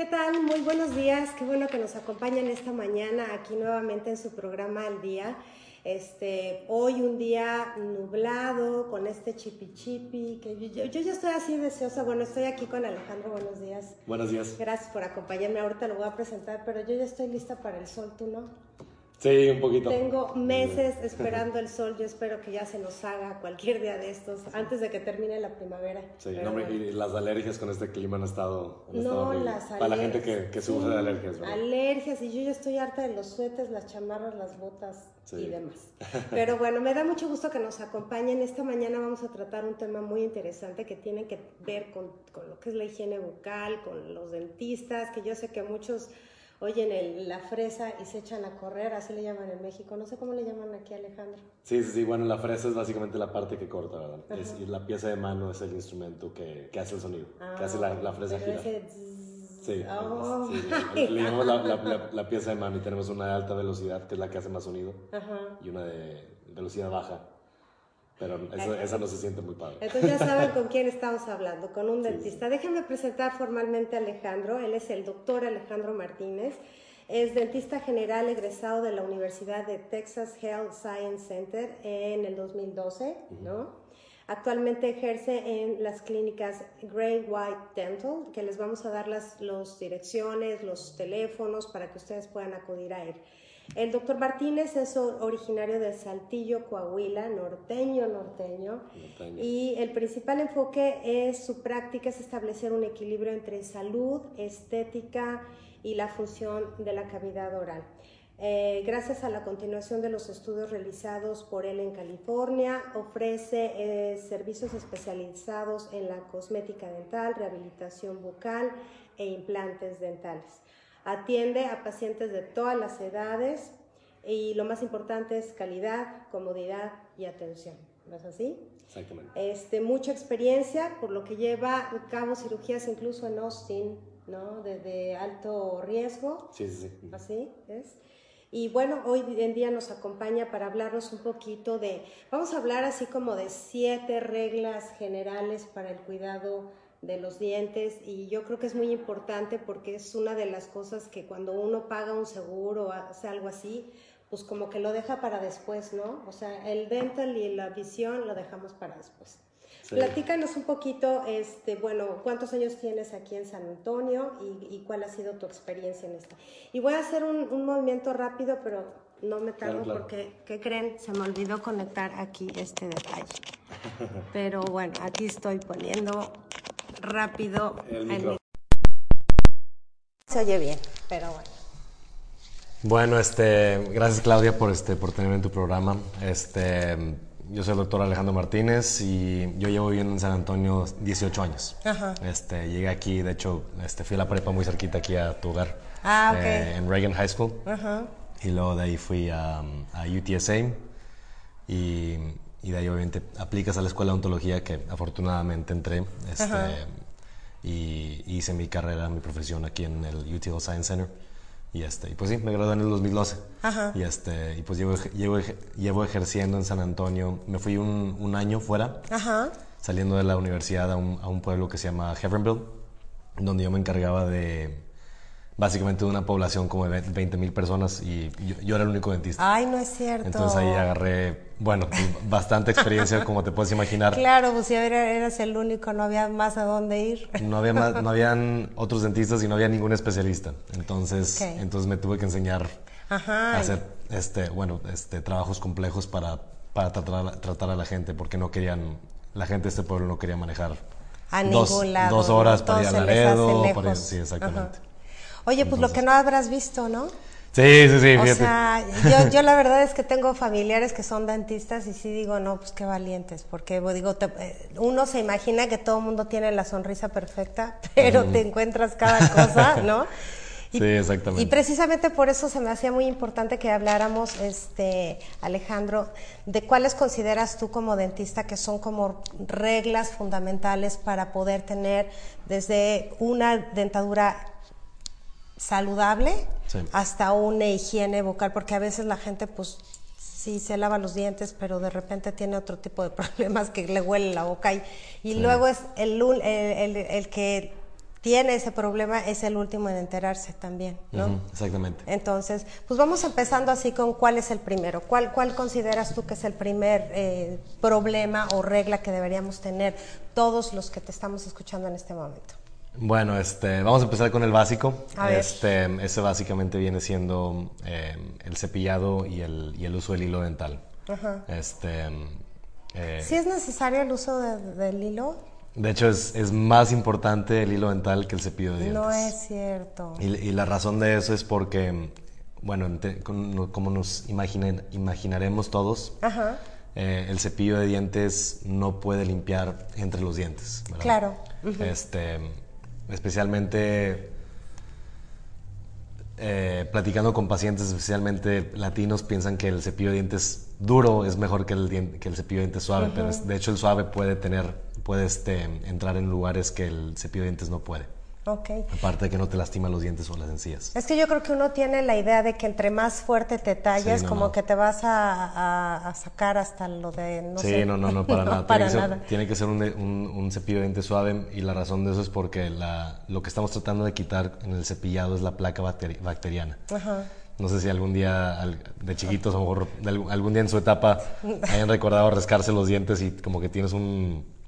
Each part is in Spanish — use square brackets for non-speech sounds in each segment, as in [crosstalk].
¿Qué tal? Muy buenos días. Qué bueno que nos acompañan esta mañana aquí nuevamente en su programa Al Día. Este, hoy un día nublado con este chipi chipi, que yo, yo, ya estoy así deseosa. Bueno, estoy aquí con Alejandro. Buenos días. Buenos días. Gracias por acompañarme. Ahorita lo voy a presentar, pero yo ya estoy lista para el sol, ¿tú no? Sí, un poquito. Tengo meses [laughs] esperando el sol, yo espero que ya se nos haga cualquier día de estos, antes de que termine la primavera. Sí, no, y las alergias con este clima han estado... no, las alergias. Para la gente que, que sufre de alergias, ¿verdad? Alergias, y yo ya estoy harta de los suetes, las chamarras, las botas y demás. [laughs] Pero bueno, me da mucho gusto que nos acompañen. Esta mañana vamos a tratar un tema muy interesante que tiene que ver con, con lo que es la higiene bucal, con los dentistas, que yo sé que muchos oyen el, la fresa y se echan a correr, así le llaman en México. No sé cómo le llaman aquí, Alejandro. Sí, sí, sí. Bueno, la fresa es básicamente la parte que corta, ¿verdad? Es, y la pieza de mano es el instrumento que, que hace el sonido, que hace la, la fresa girar. Sí, oh. sí, le, llamamos la, la, la, pieza de mano y tenemos una de alta velocidad, que es la que hace más sonido, y una de velocidad baja, pero eso, esa no se siente muy padre. Entonces ya saben [laughs] con quién estamos hablando, con un dentista. Déjenme presentar formalmente a Alejandro. Él es el doctor Alejandro Martínez. Es dentista general egresado de la Universidad de Texas Health Science Center en el 2012, ¿no? Actualmente ejerce en las clínicas Gray White Dental, que les vamos a dar las los direcciones, los teléfonos para que ustedes puedan acudir a él. El doctor Martínez es originario de Saltillo, Coahuila, norteño, norteño, y el principal enfoque es su práctica es establecer un equilibrio entre salud, estética y la función de la cavidad oral. Eh, gracias a la continuación de los estudios realizados por él en California, ofrece eh, servicios especializados en la cosmética dental, rehabilitación bucal e implantes dentales. Atiende a pacientes de todas las edades y lo más importante es calidad, comodidad y atención. ¿No es así? Exactamente. Este, mucha experiencia, por lo que lleva a cabo cirugías incluso en Austin, ¿no? De, alto riesgo. Sí, sí, sí. Así es. Y bueno, hoy en día nos acompaña para hablarnos un poquito de, vamos a hablar así como de siete reglas generales para el cuidado de los dientes y yo creo que es muy importante porque es una de las cosas que cuando uno paga un seguro o hace algo así, pues como que lo deja para después, ¿no? O sea, el dental y la visión lo dejamos para después. Platícanos un poquito, este, bueno, cuántos años tienes aquí en San Antonio y, cuál ha sido tu experiencia en esto. Y voy a hacer un, movimiento rápido, pero no me tardo porque, ¿qué creen? Se me olvidó conectar aquí este detalle. [laughs] Pero bueno, aquí estoy poniendo rápido el, Se oye bien, pero bueno. Bueno, este, gracias Claudia por, este, por tenerme en tu programa. Este, yo soy el doctor Alejandro Martínez y yo llevo viviendo en San Antonio 18 años. Ajá. Este, llegué aquí, de hecho, este, fui a la prepa muy cerquita aquí a tu hogar. Ah, ok. Eh, en Reagan High School. Ajá. Y luego de ahí fui a, a UTSA y y de ahí obviamente aplicas a la escuela de ontología que afortunadamente entré este, y hice mi carrera, mi profesión aquí en el UTL Science Center. Y, este, y pues sí, me gradué en el 2012. Y, este, y pues llevo, llevo, llevo, ejerciendo en San Antonio. Me fui un, un año fuera, saliendo de la universidad a un, a un pueblo que se llama Heavenville, donde yo me encargaba de básicamente de una población como de 20 mil personas y yo, era el único dentista. Ay, no es cierto. Entonces ahí agarré, bueno, bastante experiencia, [laughs] como te puedes imaginar. Claro, pues si eras el único, no había más a dónde ir. No había más, no [laughs] habían otros dentistas y no había ningún especialista. Entonces, entonces me tuve que enseñar a hacer, este, bueno, este, trabajos complejos para, para tratar, a, tratar a la gente, porque no querían, la gente de este pueblo no quería manejar a dos, ningún lado. Dos horas para ir a Laredo. Para sí, exactamente. Oye, pues lo que no habrás visto, ¿no? Sí, sí, sí, o sea, yo, yo, la verdad es que tengo familiares que son dentistas y sí digo, no, pues qué valientes, porque pues, digo, eh, uno se imagina que todo el mundo tiene la sonrisa perfecta, [laughs] pero te encuentras cada cosa, ¿no? Y, [laughs] sí, exactamente. Y precisamente por eso se me hacía muy importante que habláramos, este, Alejandro, de cuáles consideras tú como dentista que son como reglas fundamentales para poder tener desde una dentadura saludable hasta una higiene vocal, porque a veces la gente pues sí se lava los dientes, pero de repente tiene otro tipo de [laughs] problemas que le huele la boca y, y luego es el, el, el, que tiene ese problema es el último en enterarse también, ¿no? exactamente. Entonces, pues vamos empezando así con cuál es el primero. ¿Cuál, cuál consideras tú que es el primer eh, problema o regla que deberíamos tener todos los que te estamos escuchando en este momento? Bueno, este, vamos a empezar con el básico. Este, ese básicamente viene siendo eh, el cepillado y el, y el, uso del hilo dental. Ajá. Este, eh, ¿Sí es necesario el uso del hilo? De hecho, es, es, más importante el hilo dental que el cepillo de dientes. No es cierto. Y, la razón de eso es porque, bueno, como nos imaginaremos todos, eh, el cepillo de dientes no puede limpiar entre los dientes. Claro. este, especialmente eh, platicando con pacientes, especialmente latinos, piensan que el cepillo de dientes duro es mejor que el, que el cepillo de dientes suave, pero de hecho el suave puede tener puede este, entrar en lugares que el cepillo de dientes no puede. Aparte de que no te lastima los dientes o las encías. Es que yo creo que uno tiene la idea de que entre más fuerte te tallas, como que te vas a, sacar hasta lo de... No sí, no, no, no, para [laughs] nada. tiene, que ser, tiene que ser un, un, cepillo de dientes suave y la razón de eso es porque la, lo que estamos tratando de quitar en el cepillado es la placa bacteriana. Ajá. No sé si algún día de chiquitos, a lo mejor algún día en su etapa [laughs] hayan recordado rascarse los dientes y como que tienes un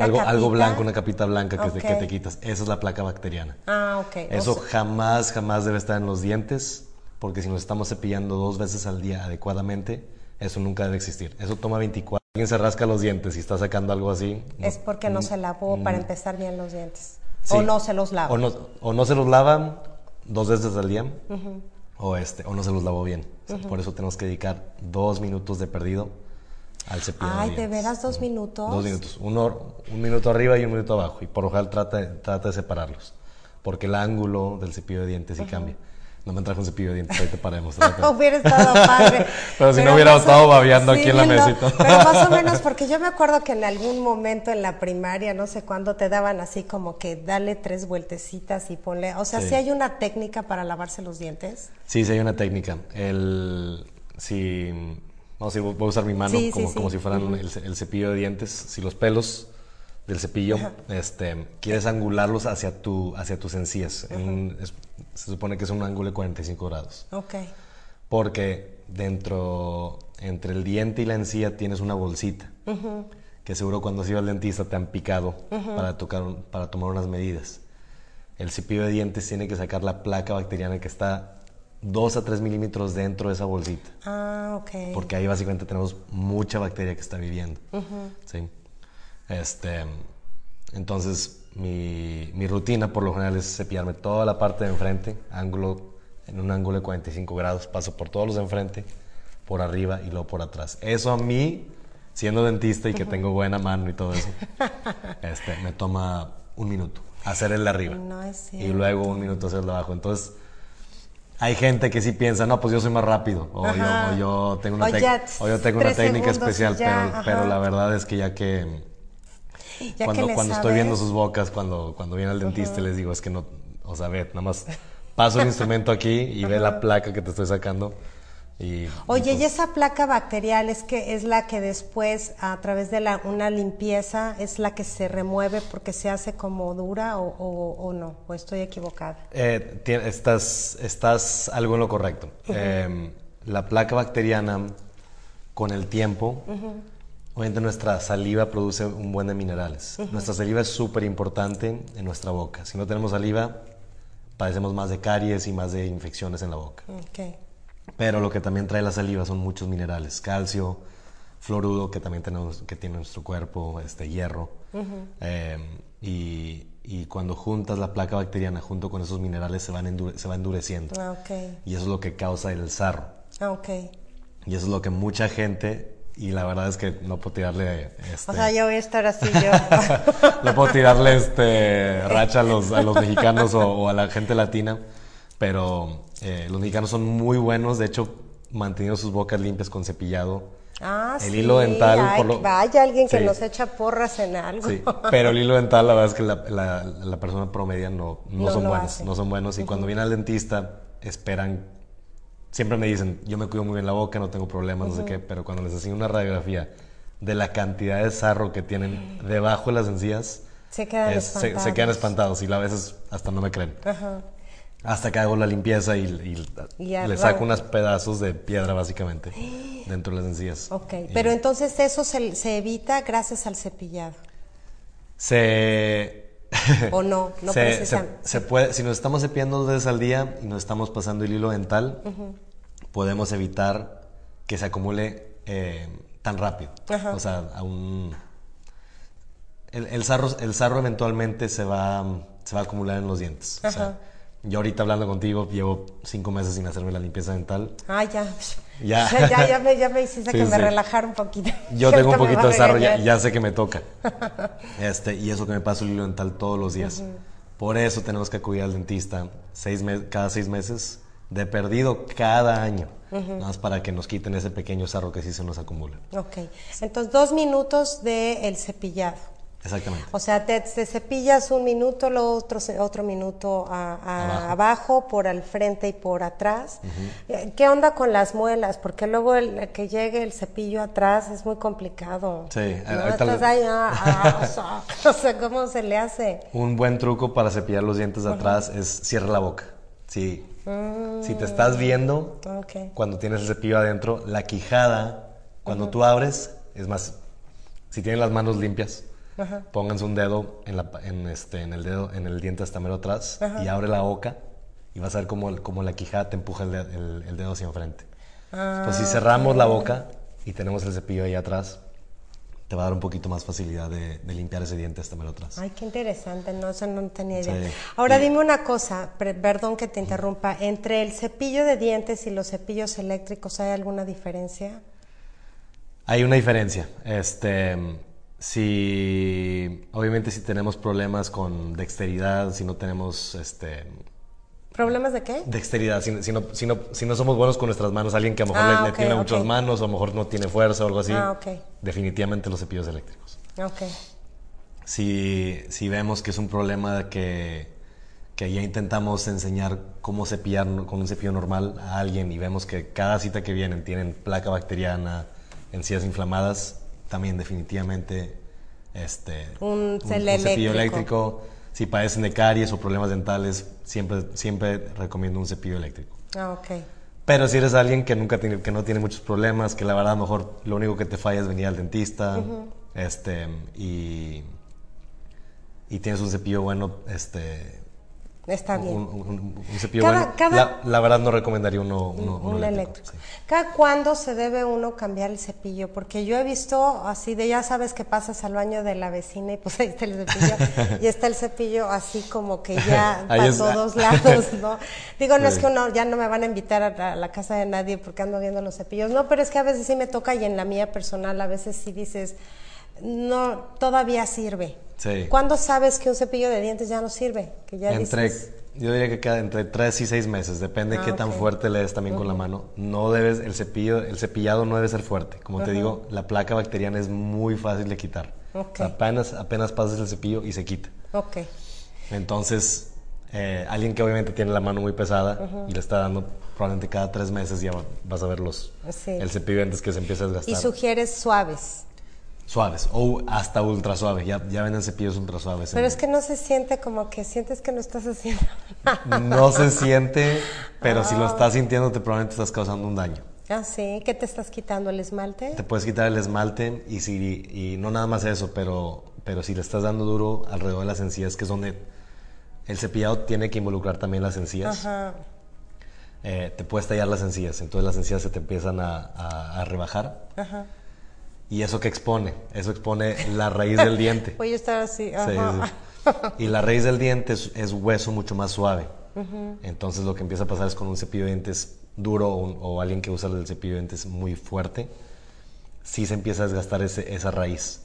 algo, algo blanco, una capita blanca que, te, que, te, quitas. Esa es la placa bacteriana. Ah, ok. Eso jamás, jamás debe estar en los dientes, porque si nos estamos cepillando dos veces al día adecuadamente, eso nunca debe existir. Eso toma 24. Alguien se rasca los dientes y está sacando algo así. Es porque no, se lavó para empezar bien los dientes. o no se los lava. O no, o no se los lava dos veces al día. o, este, o no se los lavó bien. Por eso tenemos que dedicar dos minutos de perdido al cepillo Ay, de, veras dos minutos. Dos minutos. Uno, un minuto arriba y un minuto abajo. Y por lo general trata, trata de separarlos. Porque el ángulo del cepillo de dientes sí cambia. No me trajo un cepillo de dientes, ahí te paremos. [laughs] hubiera estado padre. [laughs] pero si no hubiera estado babeando aquí en la mesita. pero más o menos, [laughs] porque yo me acuerdo que en algún momento en la primaria, no sé cuándo, te daban así como que dale tres vueltecitas y ponle. O sea, ¿sí, hay una técnica para lavarse los dientes? Sí, sí hay una técnica. El. Si no, sí, voy a usar mi mano como, como, si fueran el, cepillo de dientes. Si los pelos del cepillo este, quieres angularlos hacia, tu, hacia tus encías. se supone que es un ángulo de 45 grados. Ok. Porque dentro, entre el diente y la encía tienes una bolsita. Que seguro cuando has ido al dentista te han picado para, tocar, para tomar unas medidas. El cepillo de dientes tiene que sacar la placa bacteriana que está 2 a 3 milímetros dentro de esa bolsita. Ah, ok. Porque ahí básicamente tenemos mucha bacteria que está viviendo. ¿sí? Este, entonces, mi, mi, rutina por lo general es cepillarme toda la parte de enfrente, ángulo, en un ángulo de 45 grados. Paso por todos los de enfrente, por arriba y luego por atrás. Eso a mí, siendo dentista y que tengo buena mano y todo eso, [laughs] este, me toma un minuto hacer el de arriba. No es y luego un minuto hacer el de abajo. Entonces, hay gente que sí piensa, no, pues yo soy más rápido, o, yo, tengo una, yo tengo una técnica especial, pero, la verdad es que ya que... cuando cuando estoy viendo sus bocas, cuando, cuando viene al dentista, les digo, es que no, o sea, ve, nada más paso el instrumento aquí y ve la placa que te estoy sacando Oye, y, pues esa placa bacterial es que es la que después, a través de la, una limpieza, es la que se remueve porque se hace como dura o, no, o estoy equivocada. Eh, estás, estás algo en lo correcto. Em, la placa bacteriana, con el tiempo, obviamente nuestra saliva produce un buen de minerales. Nuestra saliva es súper importante en nuestra boca. Si no tenemos saliva, padecemos más de caries y más de infecciones en la boca. Okay. Pero lo que también trae la saliva son muchos minerales, calcio, fluoruro que también tenemos, que tiene nuestro cuerpo, este hierro. Em, y, y, cuando juntas la placa bacteriana junto con esos minerales se, van se va endureciendo. Ah, okay. Y eso es lo que causa el sarro. Ah, okay. Y eso es lo que mucha gente, y la verdad es que no puedo tirarle... Este, o sea, yo voy a estar así yo. [laughs] no puedo tirarle este [laughs] racha a los, a los mexicanos o, o a la gente latina pero eh, los mexicanos son muy buenos, de hecho, manteniendo sus bocas limpias con cepillado. Ah, el hilo dental. vaya alguien que nos echa porras en algo. Sí, [laughs] pero el hilo dental, la verdad es que la, la, persona promedia no, no, son buenos. No son buenos. Y cuando viene al dentista, esperan. Siempre me dicen, yo me cuido muy bien la boca, no tengo problemas, no sé qué, pero cuando les hacen una radiografía de la cantidad de sarro que tienen debajo de las encías, Se quedan espantados. Se, quedan espantados y a veces hasta no me creen. Hasta que hago la limpieza y, le saco unos pedazos de piedra básicamente [gasps] dentro de las encías. Ok, pero entonces eso se, se, evita gracias al cepillado. Se... ¿O no? [laughs] no se, se, puede, si nos estamos cepillando dos veces al día y nos estamos pasando el hilo dental, podemos evitar que se acumule eh, tan rápido. O sea, a un el, el, sarro, el sarro eventualmente se va, se va a acumular en los dientes. Yo ahorita hablando contigo llevo cinco meses sin hacerme la limpieza dental. Ah, ya. Ya, [laughs] ya, ya, me, ya me hiciste que me relajara un poquito. Yo [laughs] tengo un poquito de sarro, ya, ya, sé que me toca. [laughs] Este, y eso que me paso el hilo dental todos los días. Por eso tenemos que acudir al dentista seis cada seis meses, de perdido cada año. Nada más para que nos quiten ese pequeño sarro que sí se nos acumula. Ok. Entonces, dos minutos de el cepillado. Exactamente. O sea, te, cepillas un minuto, lo otro, otro minuto abajo. por al frente y por atrás. Eh, ¿Qué onda con las muelas? Porque luego el, que llegue el cepillo atrás es muy complicado. Sí, ¿no? ahí, ah, ah, [laughs] o sea, ¿cómo se le hace? Un buen truco para cepillar los dientes de atrás es cierra la boca. Sí. Si te estás viendo, cuando tienes el cepillo adentro, la quijada, cuando tú abres, es más, si tienes las manos limpias, pónganse un dedo en, la, en, este, en el dedo, en el diente hasta mero atrás y abre la boca y vas a ver cómo, cómo la quijada te empuja el, el, dedo hacia enfrente. pues si cerramos la boca y tenemos el cepillo ahí atrás, te va a dar un poquito más facilidad de, limpiar ese diente hasta mero atrás. Ay, qué interesante, no, eso no tenía idea. Ahora dime una cosa, perdón que te interrumpa, entre el cepillo de dientes y los cepillos eléctricos, ¿hay alguna diferencia? Hay una diferencia. Este, si, obviamente si tenemos problemas con dexteridad, si no tenemos, este... ¿Problemas de qué? Dexteridad, si, si, no, si, no, si no somos buenos con nuestras manos, alguien que a lo mejor le, ah, tiene muchas manos o a lo mejor no tiene fuerza o algo así, ah, definitivamente los cepillos eléctricos. Ok. Si, si vemos que es un problema que, que ya intentamos enseñar cómo cepillar con un cepillo normal a alguien y vemos que cada cita que vienen tienen placa bacteriana, encías inflamadas, también definitivamente este, un, cepillo eléctrico. Si padecen de caries o problemas dentales, siempre, siempre recomiendo un cepillo eléctrico. Ah, ok. Pero si eres alguien que nunca tiene, que no tiene muchos problemas, que la verdad a lo mejor lo único que te falla es venir al dentista, este, y, y tienes un cepillo bueno, este, Está bien. Un, cepillo bueno. la, verdad no recomendaría uno, un eléctrico. ¿Cada cuándo se debe uno cambiar el cepillo? Porque yo he visto así de, ya sabes que pasas al baño de la vecina y pues ahí está el cepillo [laughs] y está el cepillo así como que ya para todos [laughs] lados, ¿no? Digo, no es que uno, ya no me van a invitar a la casa de nadie porque ando viendo los cepillos, no, pero es que a veces sí me toca y en la mía personal a veces sí dices, no, todavía sirve. ¿Cuándo sabes que un cepillo de dientes ya no sirve? Que ya entre, Yo diría que queda entre 3 y 6 meses, depende de ah, qué tan fuerte le des también con la mano. No debes, el cepillo, el cepillado no debe ser fuerte. Como te digo, la placa bacteriana es muy fácil de quitar. apenas, apenas pasas el cepillo y se quita. Ok. Entonces, eh, alguien que obviamente tiene la mano muy pesada y le está dando probablemente cada tres meses ya vas a ver los, el cepillo antes que se empieza a desgastar. ¿Y sugieres suaves? Suaves o hasta ultra suaves. Ya, ya venden cepillos ultra suaves. Pero es que no se siente como que sientes que no estás haciendo No se siente, pero si lo ah. estás sintiendo, te probablemente estás causando un daño. Ah, sí. ¿Qué te estás quitando? ¿El esmalte? Te puedes quitar el esmalte y, si, y no nada más eso, pero, pero si le estás dando duro alrededor de las encías, que es donde el cepillado tiene que involucrar también las encías. Ajá. Eh, te puedes tallar las encías, entonces las encías se te empiezan a, a, a rebajar. Ajá y eso que expone, eso expone la raíz del diente. [laughs] Voy a estar así. Y la raíz del diente es, hueso mucho más suave. Entonces lo que empieza a pasar es con un cepillo de dientes duro o, alguien que usa el cepillo de dientes muy fuerte, sí se empieza a desgastar ese, esa raíz.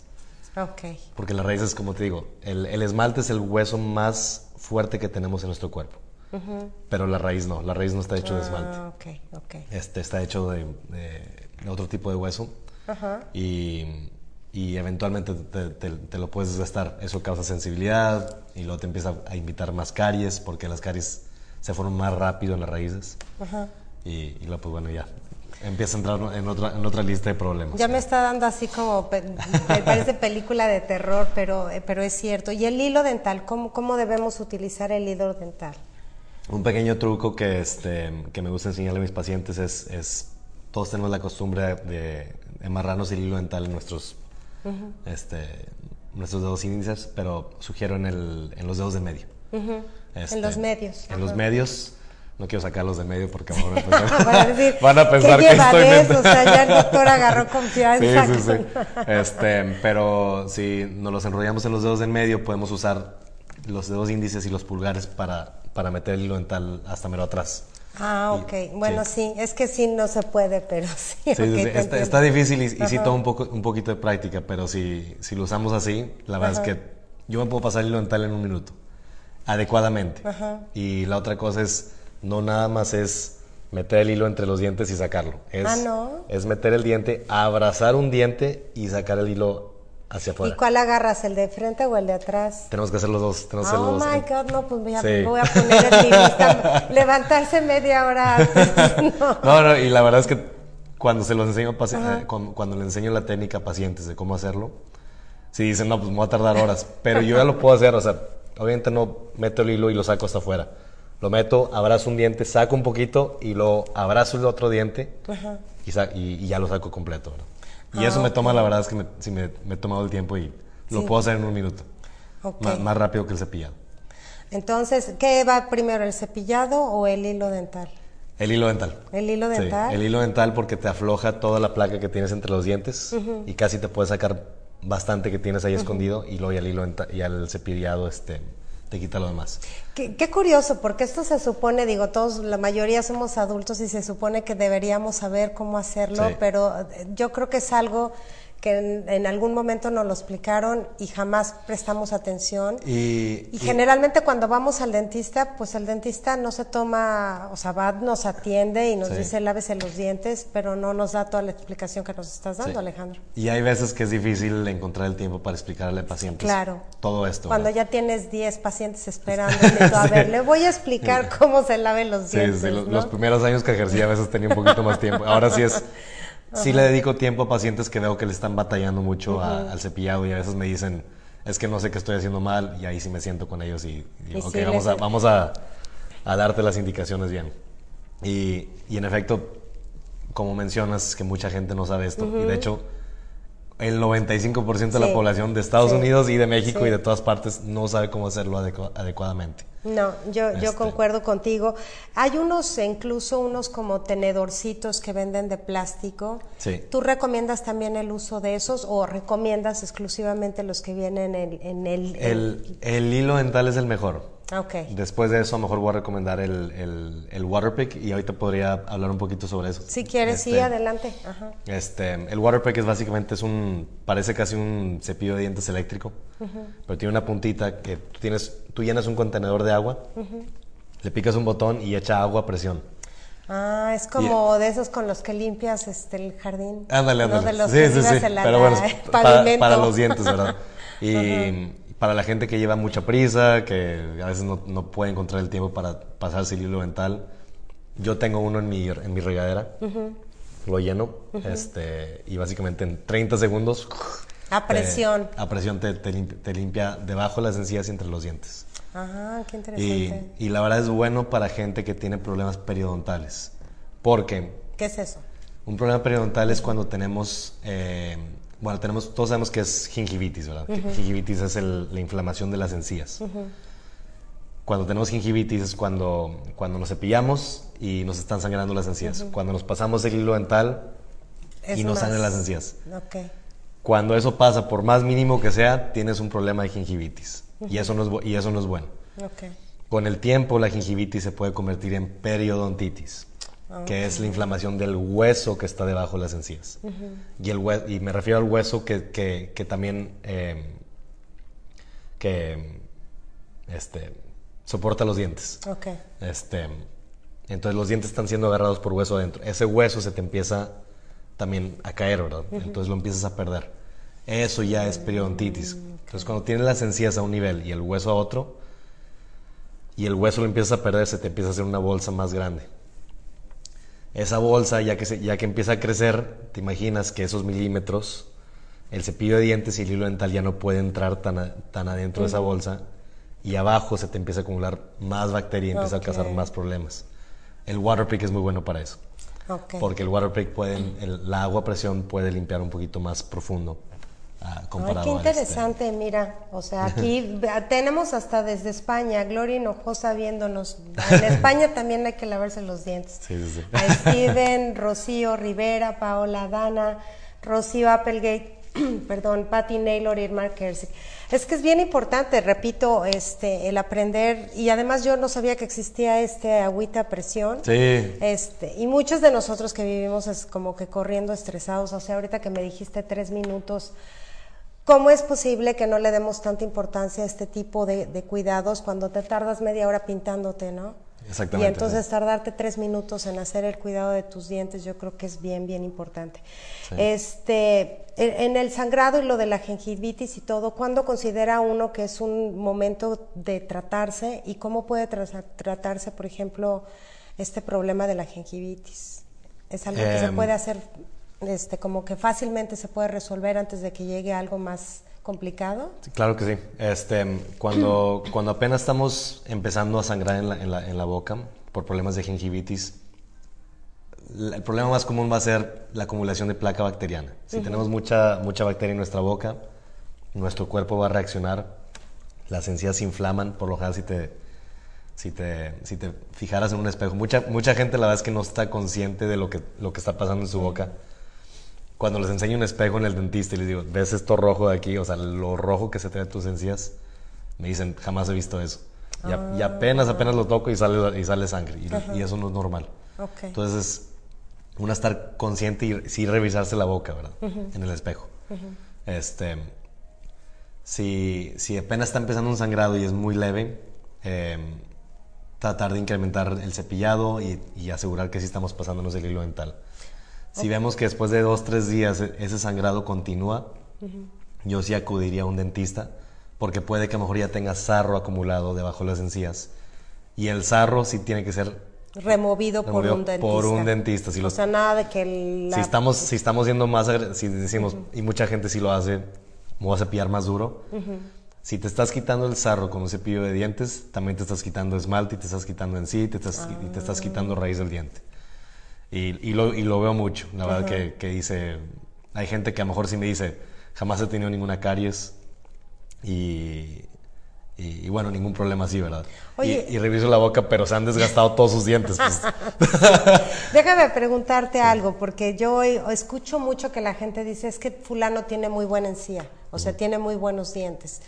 Ok. Porque la raíz es como te digo, el, esmalte es el hueso más fuerte que tenemos en nuestro cuerpo. Pero la raíz no, la raíz no está hecho de esmalte. Ah, okay, okay. Este está hecho de otro tipo de hueso y, y, eventualmente te, lo puedes desgastar. Eso causa sensibilidad y luego te empieza a invitar más caries porque las caries se forman más rápido en las raíces. Y, y luego, pues bueno, ya. empieza a entrar en otra, en otra lista de problemas. Ya me está dando así como, parece película de terror, pero, eh, pero es cierto. ¿Y el hilo dental? ¿Cómo, cómo debemos utilizar el hilo dental? Un pequeño truco que, este, que me gusta enseñarle a mis pacientes es, es todos tenemos la costumbre de amarrarnos el hilo dental en nuestros, este, nuestros dedos índices, pero sugiero en, el, en los dedos de medio. Este, en los medios. En los medios. No quiero sacarlos de medio porque van a [laughs] pensar, van a [laughs] pensar que estoy... o sea, ya el doctor agarró [laughs] confianza. Sí, sí, sí. Este, pero si nos los enrollamos en los dedos en medio, podemos usar los dedos índices y los pulgares para, para meter el hilo dental hasta mero atrás. Ah, ok. bueno, sí. es que sí no se puede, pero [laughs] sí. sí, sí está, difícil y, y sí toma un, poco, un poquito de práctica, pero si, si lo usamos así, la verdad es que yo me puedo pasar el hilo dental en un minuto, adecuadamente. Y la otra cosa es, no nada más es meter el hilo entre los dientes y sacarlo. Es, ah, ¿no? Es meter el diente, abrazar un diente y sacar el hilo hacia afuera. ¿Y cuál agarras, el de frente o el de atrás? Tenemos que hacer los dos. Tenemos oh los my God, no, pues voy a, voy a poner en mi lista, [laughs] levantarse media hora antes. [laughs] no. no. y la verdad es que cuando se los enseño, eh, cuando, le enseño la técnica a pacientes de cómo hacerlo, si dicen, no, pues me voy a tardar horas, pero yo ya lo puedo hacer, o sea, obviamente no meto el hilo y lo saco hasta afuera. Lo meto, abrazo un diente, saco un poquito y lo abrazo el otro diente y, y, ya lo saco completo. Y eso me ah, toma, la verdad es que me, me, he tomado el tiempo y lo puedo hacer en un minuto. Más, rápido que el cepillado. Entonces, ¿qué va primero, el cepillado o el hilo dental? El hilo dental. ¿El hilo dental? el hilo dental porque te afloja toda la placa que tienes entre los dientes y casi te puedes sacar bastante que tienes ahí escondido y luego ya el hilo y al cepillado este, te quita lo demás. Qué, qué, curioso, porque esto se supone, digo, todos, la mayoría somos adultos y se supone que deberíamos saber cómo hacerlo, pero eh, yo creo que es algo que en, algún momento nos lo explicaron y jamás prestamos atención. Y, generalmente cuando vamos al dentista, pues el dentista no se toma, o sea, va, nos atiende y nos dice lávese los dientes, pero no nos da toda la explicación que nos estás dando, Alejandro. Y hay veces que es difícil encontrar el tiempo para explicarle a pacientes claro. todo esto. Cuando ya tienes 10 pacientes esperando, [laughs] a ver, le voy a explicar cómo se laven los dientes. Sí, los, los primeros años que ejercí a veces tenía un poquito más tiempo. Ahora sí es [laughs] Sí le dedico tiempo a pacientes que veo que le están batallando mucho al cepillado y a veces me dicen, es que no sé qué estoy haciendo mal y ahí sí me siento con ellos y ok, vamos, a, vamos a, darte las indicaciones bien. Y, y, en efecto, como mencionas, que mucha gente no sabe esto y de hecho el 95% de la población de Estados Unidos y de México y de todas partes no sabe cómo hacerlo adecuadamente. No, yo, yo este. concuerdo contigo. Hay unos, incluso unos como tenedorcitos que venden de plástico. Sí. ¿Tú recomiendas también el uso de esos o recomiendas exclusivamente los que vienen en, el, el... El, hilo dental es el mejor. Okay. Después de eso, mejor voy a recomendar el, el, el Waterpick y ahorita podría hablar un poquito sobre eso. Si quieres, sí, este, adelante. Ajá. Este, el Waterpick es básicamente, es un, parece casi un cepillo de dientes eléctrico, pero tiene una puntita que tú, tienes, tú llenas un contenedor de agua, le picas un botón y echa agua a presión. Ah, es como de esos con los que limpias este, el jardín. Ándale, ándale. No de los sí, que sí, sí. Pero bueno, [laughs] para, para, los dientes, ¿verdad? [laughs] Y, para la gente que lleva mucha prisa, que a veces no, no puede encontrar el tiempo para pasarse el hilo dental, yo tengo uno en mi, en mi regadera, lo lleno, este, y básicamente en 30 segundos... A presión. a presión te, te, limpia debajo de las encías y entre los dientes. Ajá, qué interesante. Y, y, la verdad es bueno para gente que tiene problemas periodontales. Porque... ¿Qué es eso? Un problema periodontal es cuando tenemos... Eh, bueno, tenemos, todos sabemos que es gingivitis, ¿verdad? Gingivitis es la inflamación de las encías. Cuando tenemos gingivitis es cuando, cuando nos cepillamos y nos están sangrando las encías. Cuando nos pasamos el hilo dental y nos sangran las encías. Cuando eso pasa, por más mínimo que sea, tienes un problema de gingivitis. y, eso no es, y eso no es bueno. Con el tiempo, la gingivitis se puede convertir en periodontitis que es la inflamación del hueso que está debajo de las encías. y, el y me refiero al hueso que, que, también eh, que este, soporta los dientes. Okay. Este, entonces los dientes están siendo agarrados por hueso adentro. Ese hueso se te empieza también a caer, ¿verdad? Entonces lo empiezas a perder. Eso ya es periodontitis. Mm, entonces cuando tienes las encías a un nivel y el hueso a otro, y el hueso lo empiezas a perder, se te empieza a hacer una bolsa más grande. Esa bolsa, ya que, ya que empieza a crecer, te imaginas que esos milímetros, el cepillo de dientes y el hilo dental ya no puede entrar tan, tan adentro de esa bolsa y abajo se te empieza a acumular más bacteria y empieza a causar más problemas. El Waterpik es muy bueno para eso. Porque el Waterpik puede, la agua a presión puede limpiar un poquito más profundo. Ah, Ay, qué este. interesante, mira, o sea, [laughs] aquí tenemos hasta desde España, Gloria Hinojosa viéndonos. En España [laughs] también hay que lavarse los dientes. Sí, sí, sí. A [laughs] Steven, Rocío Rivera, Paola Dana, Rocío Applegate, [clears throat] perdón, Patty Naylor y Mark Kersey. Es que es bien importante, repito, este, el aprender, y además yo no sabía que existía este agüita a presión. Sí. Este, y muchos de nosotros que vivimos es como que corriendo estresados, o sea, ahorita que me dijiste tres minutos, ¿cómo es posible que no le demos tanta importancia a este tipo de, de cuidados cuando te tardas media hora pintándote, no? Exactamente. Y entonces tardarte tres minutos en hacer el cuidado de tus dientes, yo creo que es bien, bien importante. Este, en el sangrado y lo de la gingivitis y todo, ¿cuándo considera uno que es un momento de tratarse y cómo puede tratarse, por ejemplo, este problema de la gingivitis? ¿Es algo que se em. puede hacer, este, como que fácilmente se puede resolver antes de que llegue algo más complicado? claro que sí. Este, cuando, [clears throat] cuando apenas estamos empezando a sangrar en la, en la, en la boca por problemas de gingivitis, el problema más común va a ser la acumulación de placa bacteriana. Si tenemos mucha, mucha bacteria en nuestra boca, nuestro cuerpo va a reaccionar, las encías se inflaman, por lo general si te, si te, si te fijaras en un espejo. Mucha, mucha gente la verdad es que no está consciente de lo que, lo que está pasando en su boca cuando les enseño un espejo en el dentista y les digo, ¿ves esto rojo de aquí? O sea, lo rojo que se trae tus encías, me dicen, jamás he visto eso. Y, ah. apenas, apenas lo toco y sale, y sale sangre. Y, eso no es normal. Entonces, uno estar consciente y sí revisarse la boca, ¿verdad? En el espejo. Este, si, si apenas está empezando un sangrado y es muy leve, em, tratar de incrementar el cepillado y, y, asegurar que sí estamos pasándonos el hilo dental. Si vemos que después de dos, tres días e-, ese sangrado continúa, yo sí acudiría a un dentista porque puede que a lo mejor ya tenga sarro acumulado debajo de las encías. Y el sarro sí tiene que ser removido, por un dentista. Por un dentista. Si o sea, nada de que Si estamos, si estamos yendo más, si decimos, y mucha gente sí lo hace, me voy a cepillar más duro. Si te estás quitando el sarro con un cepillo de dientes, también te estás quitando esmalte y te estás quitando en sí y te estás, y te estás quitando raíz del diente. Y, y, lo, y lo, veo mucho, la verdad que, que, dice, hay gente que a lo mejor sí me dice, jamás he tenido ninguna caries y, y, bueno, ningún problema así, ¿verdad? y, reviso la boca, pero se han desgastado todos sus dientes. Pues. [laughs] Déjame preguntarte algo, porque yo escucho mucho que la gente dice, es que fulano tiene muy buena encía. O sea, tiene muy buenos dientes.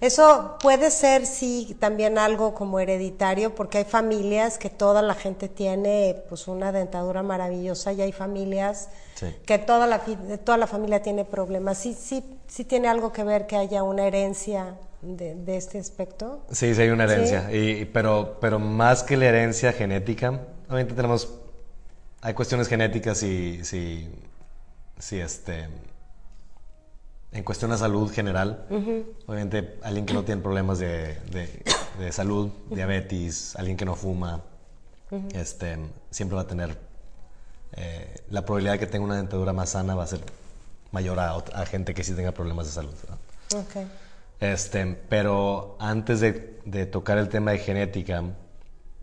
Eso puede ser, sí, también algo como hereditario, porque hay familias que toda la gente tiene pues una dentadura maravillosa y hay familias que toda la, toda la familia tiene problemas. Sí, sí, sí tiene algo que ver que haya una herencia de, de este aspecto. Sí, sí hay una herencia, y, pero, pero más que la herencia genética, obviamente tenemos, hay cuestiones genéticas y si, si este en cuestión de salud general, obviamente alguien que no tiene problemas de, de, salud, diabetes, alguien que no fuma, este, siempre va a tener, eh, la probabilidad de que tenga una dentadura más sana va a ser mayor a, a gente que sí tenga problemas de salud. Okay. Este, pero antes de, de, tocar el tema de genética,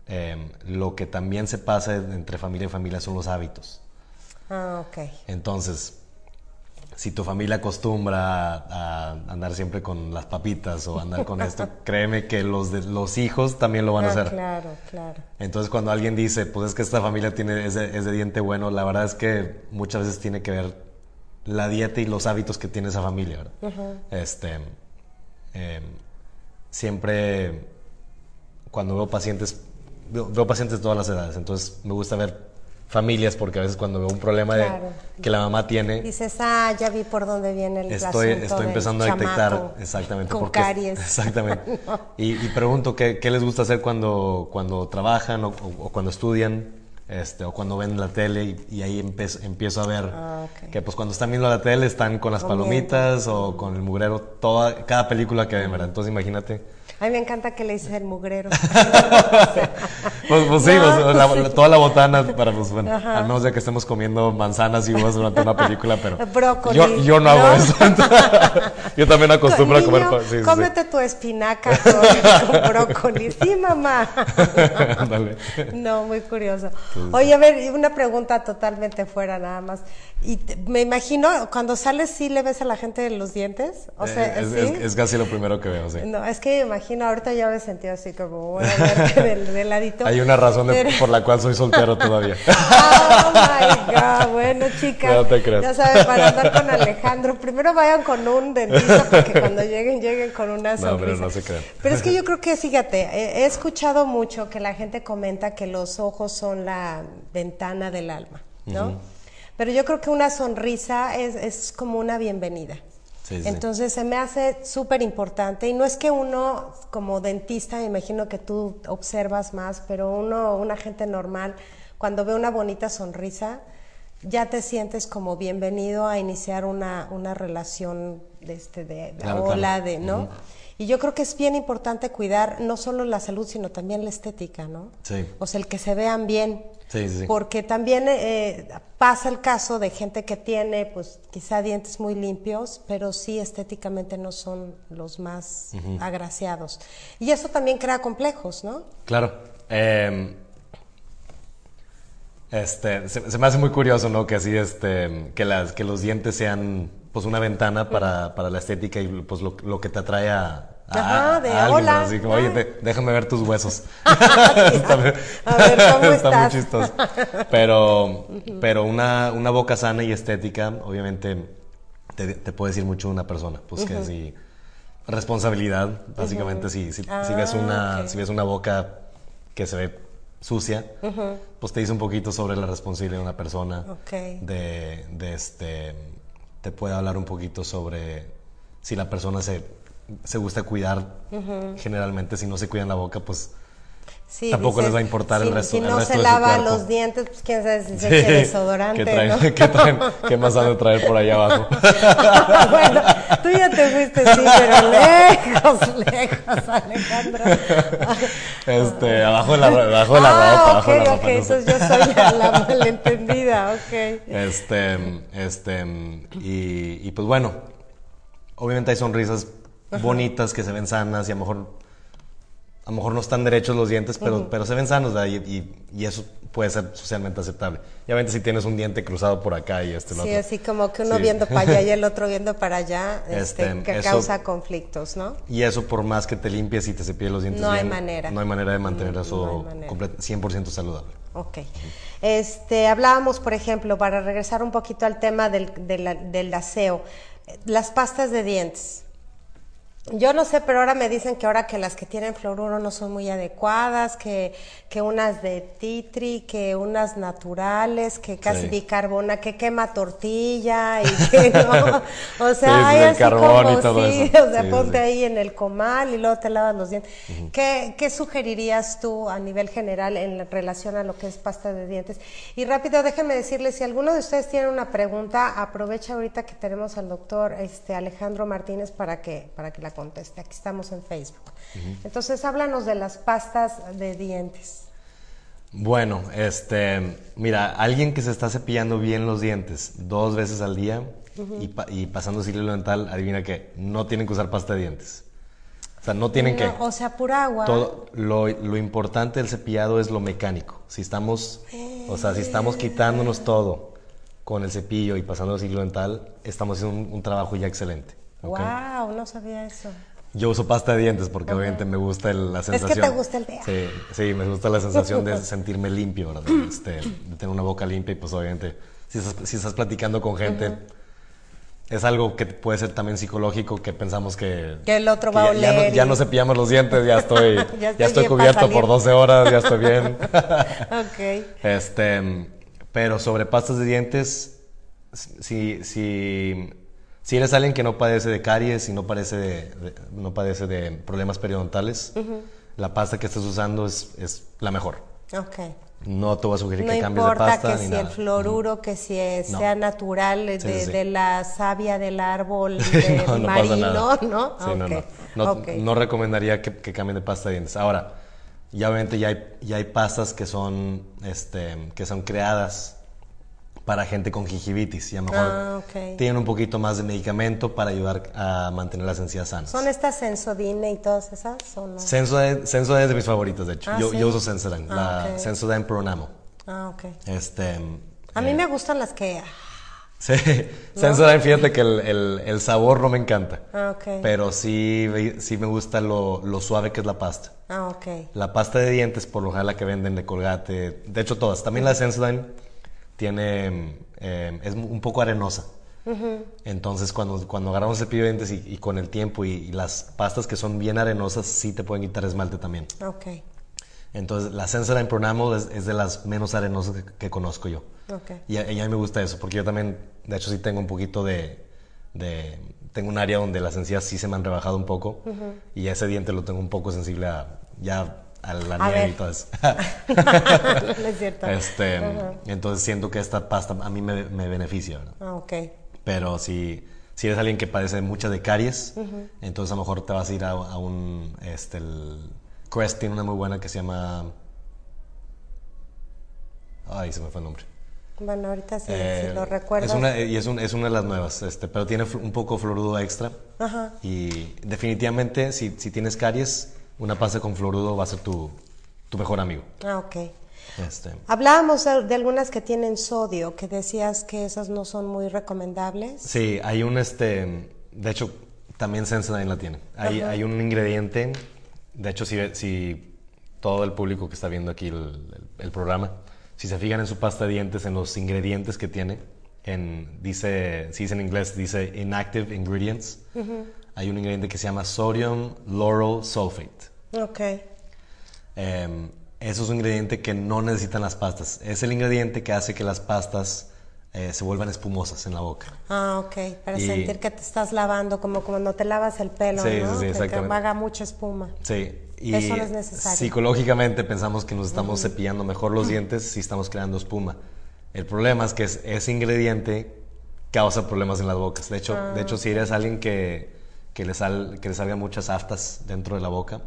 em, lo que también se pasa entre familia y familia son los hábitos. Ah, ok. Entonces, si tu familia acostumbra a, andar siempre con las papitas o andar con esto, [laughs] créeme que los, de, los hijos también lo van a ah, hacer. Claro, claro. Entonces cuando alguien dice, pues es que esta familia tiene, es, de, diente bueno, la verdad es que muchas veces tiene que ver la dieta y los hábitos que tiene esa familia. Este, em, siempre cuando veo pacientes, veo, veo pacientes de todas las edades, entonces me gusta ver familias, porque a veces cuando veo un problema de, que la mamá tiene... Dices, ah, ya vi por dónde viene el Estoy, estoy empezando a detectar, exactamente. Con caries. [laughs] [laughs] Exactamente. y, pregunto, ¿qué, ¿qué, les gusta hacer cuando, cuando trabajan o, cuando estudian? Este, o cuando ven la tele y, ahí empiezo, a ver ah, que pues cuando están viendo la tele están con las palomitas o con el mugrero, toda, cada película que ven, ¿verdad? Entonces imagínate A mí me encanta que le dices el mugrero. [laughs] pues, pues, sí, pues, toda la botana para, pues bueno, al menos ya que estemos comiendo manzanas y uvas durante una película, pero Yo, yo no, hago eso. [laughs] yo también acostumbro a comer. Sí, cómete tu espinaca con, brócoli. Sí, mamá. [laughs] no, muy curioso. Oye, a ver, una pregunta totalmente fuera nada más. Y me imagino, cuando sales, ¿sí le ves a la gente los dientes? O sea, eh, es, casi lo primero que veo, sí. No, es que me imagino, ahorita ya me he sentido así como, a ver del, ladito. Hay una razón por la cual soy soltero todavía. [laughs] oh my God, bueno, chicas. No te creas. Ya saben, para andar con Alejandro, primero vayan con un dentista para que cuando lleguen, lleguen con una sonrisa. No, pero no se crean. Pero es que yo creo que, fíjate, he escuchado mucho que la gente comenta que los ojos son la ventana del alma, ¿no? Pero yo creo que una sonrisa es, es como una bienvenida. Entonces se me hace súper importante y no es que uno como dentista, me imagino que tú observas más, pero uno, una gente normal, cuando ve una bonita sonrisa, ya te sientes como bienvenido a iniciar una, una relación de, este, de, de de, ¿no? Y yo creo que es bien importante cuidar no solo la salud, sino también la estética, ¿no? Sí. O sea, el que se vean bien. Sí, sí. Porque también eh, pasa el caso de gente que tiene, pues, quizá dientes muy limpios, pero sí estéticamente no son los más agraciados. Y eso también crea complejos, ¿no? Claro. Em, este, se, me hace muy curioso, ¿no? Que así, este, que, las, que los dientes sean, pues, una ventana para, para la estética y, pues, lo, lo que te atrae a, Ajá, de hola. Así como, oye, déjame ver tus huesos. [laughs] [laughs] está, a ver, ¿cómo está muy chistoso. [laughs] Pero, pero una, una boca sana y estética, obviamente, te, te puede decir mucho una persona. Pues que sí, responsabilidad, básicamente, si, si, ves una, ah, si ves una boca que se ve sucia, pues te dice un poquito sobre la responsabilidad de una persona. De, de este, te puede hablar un poquito sobre si la persona se se gusta cuidar. Generalmente, si no se cuidan la boca, pues tampoco les va a importar el resto. Si no se lava los dientes, pues quién sabe si se echa desodorante. [laughs] ¿qué, más han de traer por allá abajo? [laughs] bueno, tú ya te fuiste, sí, pero lejos, [laughs] lejos, Alejandro. este, abajo de la, abajo de la ah, ropa. abajo de la ropa, entonces yo soy la malentendida, ok. Este, este, y, y pues bueno, obviamente hay sonrisas bonitas, que se ven sanas y a lo mejor, a lo mejor no están derechos los dientes, pero, pero se ven sanos y, y, eso puede ser socialmente aceptable. Y obviamente si tienes un diente cruzado por acá y este lo Sí, así como que uno viendo para allá y el [laughs] otro viendo para allá, este, este que causa conflictos, ¿no? Y eso por más que te limpies y te cepilles los dientes No hay manera. No hay manera de mantener eso 100% saludable. Ok. Este, hablábamos, por ejemplo, para regresar un poquito al tema del, del aseo, las pastas de dientes. Yo no sé, pero ahora me dicen que ahora que las que tienen fluoruro no son muy adecuadas, que, que unas de titri, que unas naturales, que casi bicarbona, que quema tortilla y [laughs] que no. O sea, hay así como, sí, [laughs] o sea, ponte ahí en el comal y luego te lavas los dientes. ¿Qué, ¿Qué, sugerirías tú a nivel general en relación a lo que es pasta de dientes? Y rápido, déjenme decirles, si alguno de ustedes tiene una pregunta, aprovecha ahorita que tenemos al doctor este, Alejandro Martínez para que, para que la conteste. Aquí estamos en Facebook. Entonces, háblanos de las pastas de dientes. Bueno, este, mira, alguien que se está cepillando bien los dientes dos veces al día y, y, pasando hilo dental, adivina que no tienen que usar pasta de dientes. O sea, no tienen que. O sea, pura agua. Todo, lo, lo, importante del cepillado es lo mecánico. Si estamos, o sea, si estamos quitándonos todo con el cepillo y pasando el hilo dental, estamos haciendo un trabajo ya excelente. Wow, no sabía eso. Yo uso pasta de dientes porque obviamente me gusta la sensación. Es que te gusta el día. Sí, sí, me gusta la sensación de [laughs] sentirme limpio, ¿verdad? Este, de tener una boca limpia y pues obviamente si estás, si estás platicando con gente, es algo que puede ser también psicológico que pensamos que... Que el otro va a oler. Ya no, ya no cepillamos los dientes, ya estoy, [laughs] ya estoy, cubierto por 12 horas, ya estoy bien. [laughs] ok. Este, pero sobre pastas de dientes, si, si si eres alguien que no padece de caries y no, padece de, no padece de problemas periodontales, la pasta que estás usando es, es la mejor. Ok. no te voy a sugerir que cambies de pasta. No importa que si el fluoruro, que si sea natural de, la savia del árbol [laughs] del marino, ¿no? No, no, recomendaría que, que, cambien de pasta de dientes. Ahora, ya obviamente ya hay, ya hay pastas que son, este, que son creadas para gente con gingivitis y a lo mejor ah, tienen un poquito más de medicamento para ayudar a mantener las encías sanas. ¿Son estas Sensodine y todas esas? ¿o no? Sensodyne, es de mis favoritos, de hecho. Ah, yo, yo, uso Sensodyne, ah, la Sensodyne Pronamo. Ah, ok. Este, a mí eh, me gustan las que... Sí, [laughs] Sensodyne, fíjate que el, el, el, sabor no me encanta. Ah, ok. Pero sí, sí me gusta lo, lo, suave que es la pasta. Ah, ok. La pasta de dientes, por lo general la que venden de Colgate, de hecho todas. También la Sensodyne tiene, eh, es un poco arenosa. Entonces, cuando, cuando agarramos el cepillo de dientes y, con el tiempo y, las pastas que son bien arenosas, sí te pueden quitar esmalte también. Ok. Entonces, la Sensodyne Pronamo es, es de las menos arenosas que, conozco yo. Okay. Y, a, mí me gusta eso, porque yo también, de hecho, sí tengo un poquito de, de tengo un área donde las encías sí se me han rebajado un poco y ese diente lo tengo un poco sensible a ya a la nieve y todo eso. no es cierto. Este, Entonces siento que esta pasta a mí me, beneficia. Ah, ok. Pero si, si eres alguien que padece mucha de caries, entonces a lo mejor te vas a ir a, un... Este, el Crest tiene una muy buena que se llama... Ay, se me fue el nombre. Bueno, ahorita sí, si eh, lo recuerdo. Es una, y es, es, una de las nuevas, este, pero tiene un poco fluorudo extra. Ajá. Y definitivamente, si, si tienes caries, una pasta con fluoruro va a ser tu, tu mejor amigo. Ah, ok. Este. Hablábamos de, algunas que tienen sodio, que decías que esas no son muy recomendables. Sí, hay un, este, de hecho, también Sensodyne la tiene. Hay, hay, un ingrediente, de hecho, si, si todo el público que está viendo aquí el, programa, si se fijan en su pasta de dientes, en los ingredientes que tiene, en, dice, si dice en inglés, dice inactive ingredients. Hay un ingrediente que se llama sodium lauryl sulfate. Ok. Em, eso es un ingrediente que no necesitan las pastas. Es el ingrediente que hace que las pastas eh, se vuelvan espumosas en la boca. Ah, ok. Para sentir que te estás lavando, como cuando te lavas el pelo, sí, ¿no? Sí, sí, que, haga mucha espuma. Sí. Y Eso no es necesario. Psicológicamente pensamos que nos estamos cepillando mejor los dientes si estamos creando espuma. El problema es que ese ingrediente causa problemas en las bocas. De hecho, de hecho si eres alguien que que le, sal, que le salgan muchas aftas dentro de la boca.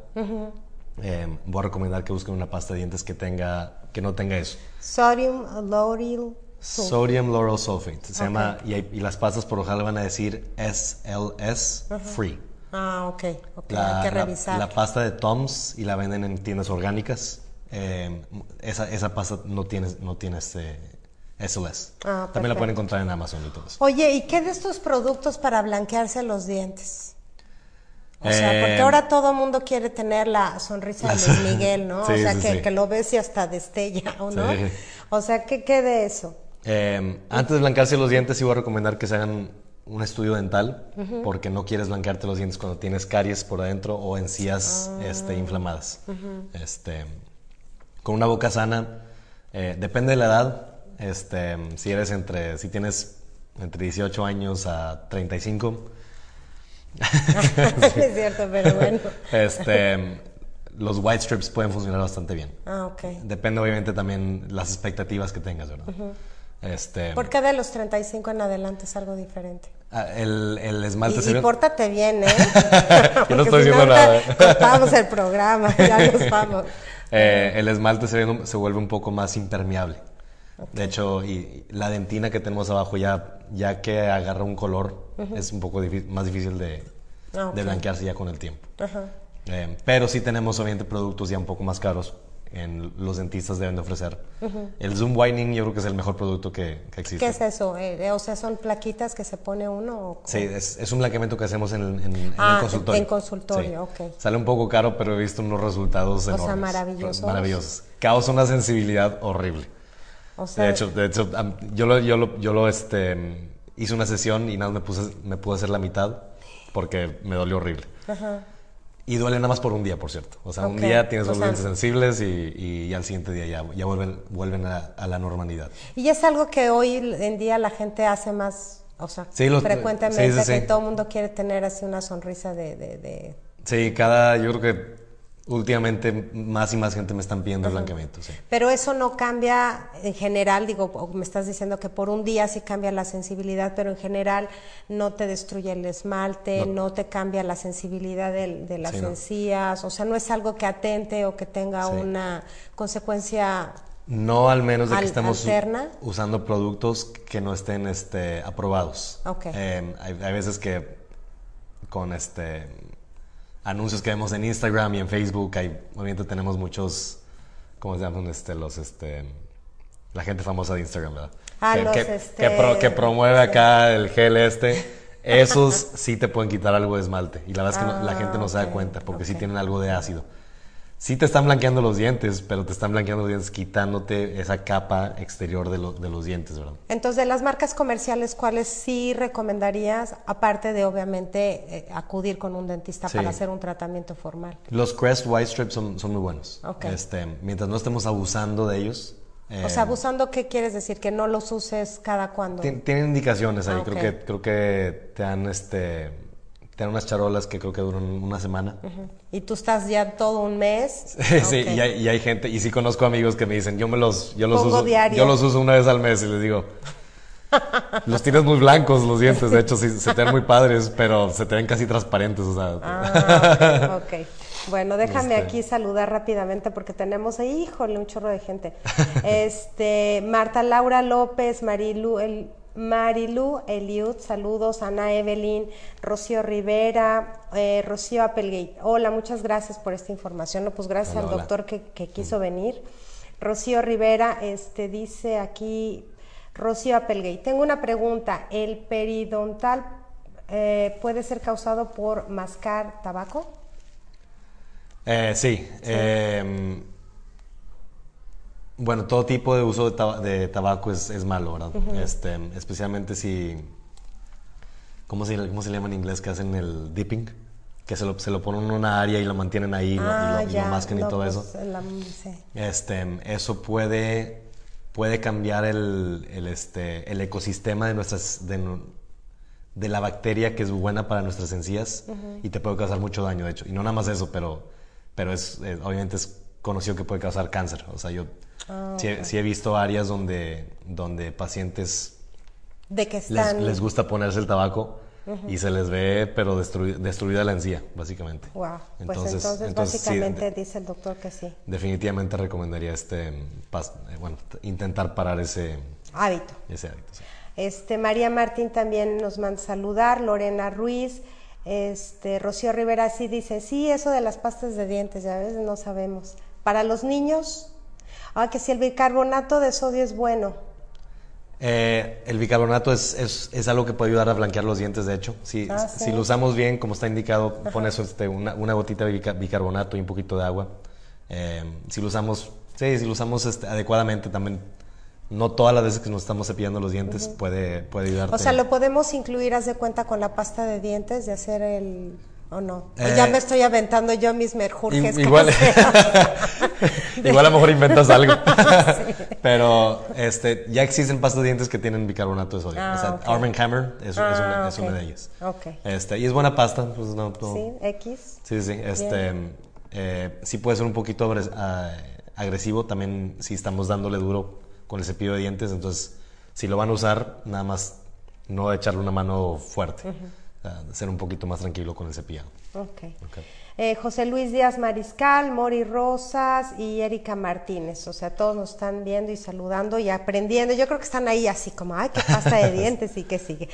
Eh, voy a recomendar que busquen una pasta de dientes que tenga que no tenga eso. Sodium lauryl sulfate. Sodium lauryl sulfate. Se llama, y, y, las pastas por lo general van a decir SLS free. Ah, ok. La, Hay que revisar. La, pasta de Tom's y la venden en tiendas orgánicas. Eh, esa, esa pasta no tiene, no tiene este SLS. Ah, También la pueden encontrar en Amazon y todo eso. Oye, ¿y qué de estos productos para blanquearse los dientes? O sea, porque eh, ahora todo el mundo quiere tener la sonrisa de Luis [laughs] Miguel, ¿no? o sea, que, lo ves y hasta destella, ¿o no? O sea, ¿qué, qué de eso? Eh, antes de blanquearse los dientes, iba a recomendar que se hagan un estudio dental, porque no quieres blanquearte los dientes cuando tienes caries por adentro o encías ah. este, inflamadas. este, con una boca sana, eh, depende de la edad, este, si eres entre, si tienes entre 18 años a 35, [laughs] es cierto, pero bueno. Este, los white strips pueden funcionar bastante bien. Ah, ok. Depende obviamente también las expectativas que tengas, ¿verdad? este, ¿Por qué de los 35 en adelante es algo diferente? Ah, el, el, esmalte y. Y pórtate bien, ¿eh? [laughs] Yo no estoy diciendo nada. [laughs] Cortamos el programa, ya nos vamos. Eh, el esmalte se, se, vuelve un poco más impermeable. De hecho, y, la dentina que tenemos abajo ya, ya que agarra un color, es un poco más difícil de, ah, de, blanquearse ya con el tiempo. Eh, pero sí tenemos obviamente productos ya un poco más caros en los dentistas deben de ofrecer. El Zoom Whitening yo creo que es el mejor producto que, existe. ¿Qué es eso? Eh, o sea, ¿son plaquitas que se pone uno? sí, es, es, un blanqueamiento que hacemos en, en, el ah, consultorio. en consultorio, ok. Sale un poco caro, pero he visto unos resultados o Sea, maravillosos. Maravillosos. Causa una sensibilidad horrible. De hecho, de hecho yo lo, yo lo, yo lo este, hice una sesión y nada me, puse, me pude hacer la mitad porque me dolió horrible. Y duele nada más por un día, por cierto. O sea, un día tienes los dientes sensibles y, y, al siguiente día ya, ya vuelven, vuelven a, la normalidad. Y es algo que hoy en día la gente hace más, o sea, frecuentemente, que todo el mundo quiere tener así una sonrisa de, de, Sí, cada, yo creo que últimamente más y más gente me están pidiendo blanqueamiento. Pero eso no cambia en general, digo, me estás diciendo que por un día sí cambia la sensibilidad, pero en general no te destruye el esmalte, no, te cambia la sensibilidad de, las encías, o sea, no es algo que atente o que tenga una consecuencia no al menos de que estemos usando productos que no estén este, aprobados. Eh, hay, veces que con este anuncios que vemos en Instagram y en Facebook, hay, obviamente tenemos muchos, ¿cómo se llaman? Este, los, este, la gente famosa de Instagram, ¿verdad? Ah, que, que, este, promueve acá el gel este. [laughs] Esos sí te pueden quitar algo de esmalte. Y la verdad es que la gente no se da ah, cuenta porque sí tienen algo de ácido sí te están blanqueando los dientes, pero te están blanqueando los dientes quitándote esa capa exterior de, los dientes, ¿verdad? Entonces, de las marcas comerciales, ¿cuáles sí recomendarías, aparte de obviamente eh, acudir con un dentista para hacer un tratamiento formal? Los Crest White Strips son, muy buenos. Este, mientras no estemos abusando de ellos. o sea, abusando, ¿qué quieres decir? Que no los uses cada cuando. Tienen indicaciones ahí. Ah, creo que creo que te han este tienen unas charolas que creo que duran una semana. ¿Y tú estás ya todo un mes? [laughs] sí, y, hay, gente, y sí conozco amigos que me dicen, yo me los, yo los uso, yo los uso una vez al mes y les digo, [laughs] los tienes muy blancos los dientes, de hecho sí, se te ven muy padres, pero se te ven casi transparentes, o sea. Ah, ok. Bueno, déjame este. aquí saludar rápidamente porque tenemos ahí, híjole, un chorro de gente. [laughs] Este, Marta Laura López, Marilu, el Marilu Eliud, saludos, Ana Evelyn, Rocío Rivera, eh, Rocío Applegate. Hola, muchas gracias por esta información. No, pues gracias al doctor que, quiso venir. Rocío Rivera, este dice aquí, Rocío Applegate, tengo una pregunta. ¿El periodontal eh, puede ser causado por mascar tabaco? Eh, sí. ¿Sí? Bueno, todo tipo de uso de, tabaco es, es, malo, ¿verdad? este, especialmente si... ¿cómo se, ¿Cómo se llama en inglés? Que hacen el dipping. Que se lo, se lo ponen en una área y lo mantienen ahí y, lo, ah, mascan y todo pues, eso. este, eso puede, puede cambiar el, el, este, el ecosistema de, nuestras, de, de, la bacteria que es buena para nuestras encías y te puede causar mucho daño, de hecho. Y no nada más eso, pero, pero es, eh, obviamente es conocido que puede causar cáncer. O sea, yo Sí, he visto áreas donde, donde pacientes ¿De que les, gusta ponerse el tabaco y se les ve, pero destruida la encía, básicamente. Wow. Pues entonces, básicamente dice el doctor que sí. Definitivamente recomendaría este, eh, bueno, intentar parar ese hábito. Ese hábito Este, María Martín también nos manda saludar, Lorena Ruiz, este, Rocío Rivera sí dice, sí, eso de las pastas de dientes, ya ves, no sabemos. Para los niños, Ah, que si el bicarbonato de sodio es bueno. Eh, el bicarbonato es, es, algo que puede ayudar a blanquear los dientes, de hecho. Si, ah, si lo usamos bien, como está indicado, pones este, una, una, gotita de bicarbonato y un poquito de agua. Eh, si lo usamos, sí, si lo usamos este, adecuadamente también, no todas las veces que nos estamos cepillando los dientes puede, puede ayudar. O sea, lo podemos incluir, haz de cuenta, con la pasta de dientes, de hacer el ¿O no? ya eh, me estoy aventando yo mis merjurjes. Igual, [laughs] igual a lo mejor inventas algo. [laughs] Pero este, ya existen pastas de dientes que tienen bicarbonato de sodio. Ah, Arm Hammer es, una, ah, de ellas. Este, y es buena pasta. Pues no, Sí, X. Sí, sí. Este, eh, sí puede ser un poquito ah, agresivo también si estamos dándole duro con el cepillo de dientes. Entonces, si lo van a usar, nada más no echarle una mano fuerte ser un poquito más tranquilo con el cepillado. Okay. Eh, José Luis Díaz Mariscal, Mori Rosas y Erika Martínez. O sea, todos nos están viendo y saludando y aprendiendo. Yo creo que están ahí así como, ay, qué pasta de [laughs] dientes y qué sigue.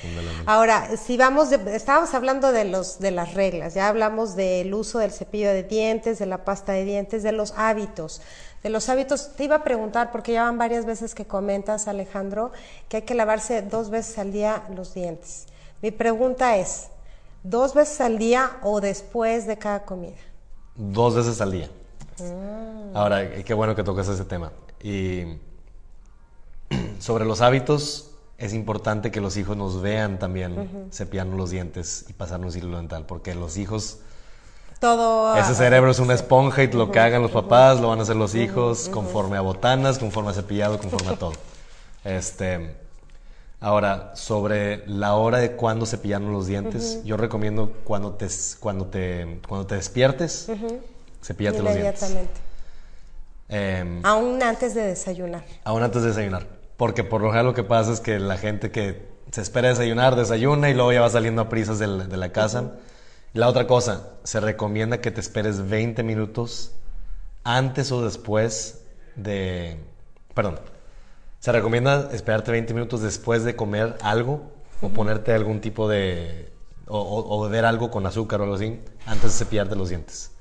Ahora, si vamos, de, estábamos hablando de, los, de las reglas, ya hablamos del uso del cepillo de dientes, de la pasta de dientes, de los hábitos. De los hábitos, te iba a preguntar, porque ya van varias veces que comentas, Alejandro, que hay que lavarse dos veces al día los dientes. Mi pregunta es, ¿dos veces al día o después de cada comida? Dos veces al día. Mm. Ahora, qué bueno que tocas ese tema. Y [clears throat] sobre los hábitos, es importante que los hijos nos vean también cepillando los dientes y pasarnos hilo dental, porque los hijos... Todo... Ese cerebro es una esponja y lo que hagan los papás lo van a hacer los hijos conforme a botanas, conforme a cepillado, conforme a todo. Este, Ahora, sobre la hora de cuándo cepillarnos los dientes, yo recomiendo cuando te, cuando te, cuando te despiertes, cepíllate los dientes. Inmediatamente. Em, aún antes de desayunar. Aún antes de desayunar. Porque por lo general lo que pasa es que la gente que se espera desayunar, desayuna y luego ya va saliendo a prisas de la, casa. La otra cosa, se recomienda que te esperes 20 minutos antes o después de... Perdón. Se recomienda esperarte 20 minutos después de comer algo o ponerte algún tipo de... O, o, beber algo con azúcar o algo así antes de cepillarte los dientes.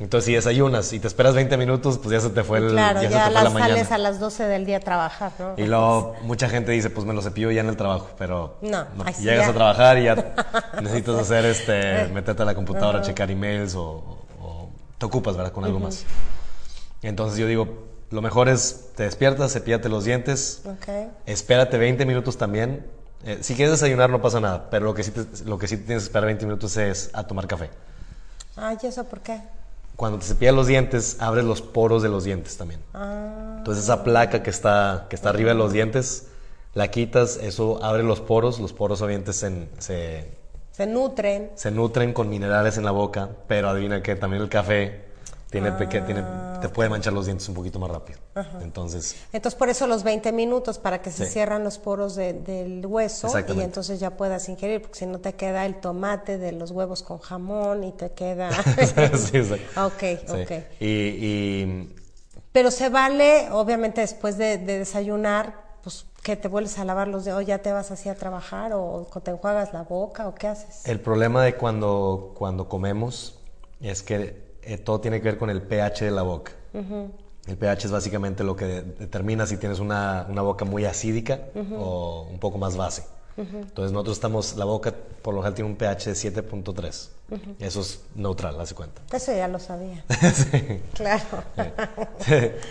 Entonces, si desayunas y te esperas 20 minutos, pues ya se te fue el Claro, ya, ya se te fue la sales a las 12 del día a trabajar, ¿no? Y luego mucha gente dice, pues me lo cepillo ya en el trabajo, pero no, llegas a trabajar y ya [laughs] necesitas hacer este, [laughs] meterte a la computadora, checar emails o, te ocupas, ¿verdad? Con algo más. Entonces yo digo, lo mejor es te despiertas, cepíllate los dientes, okay. espérate 20 minutos también. Eh, si quieres desayunar no pasa nada, pero lo que sí lo que sí tienes que esperar 20 minutos es a tomar café. Ay, ¿y eso por qué? cuando te cepillas los dientes, abres los poros de los dientes también. Ah. Entonces esa placa que está, que está arriba de los dientes, la quitas, eso abre los poros, los poros obviamente se, se, nutren. Se nutren con minerales en la boca, pero adivina que también el café tiene, tiene, te ah, puede manchar los dientes un poquito más rápido. Entonces, entonces, por eso los 20 minutos para que se cierran los poros del hueso y entonces ya puedas ingerir, porque si no te queda el tomate de los huevos con jamón y te queda... [laughs] sí, exacto. Ok, ok. Y, Pero se vale, obviamente, después de, desayunar, pues que te vuelves a lavar los dedos, ya te vas así a trabajar o te enjuagas la boca o qué haces. El problema de cuando, cuando comemos es que eh, todo tiene que ver con el pH de la boca. El pH es básicamente lo que determina si tienes una, una boca muy acídica o un poco más base. Entonces nosotros estamos, la boca por lo general tiene un pH de 7.3. Eso es neutral, hace cuenta. Eso ya lo sabía. [laughs] sí. Claro.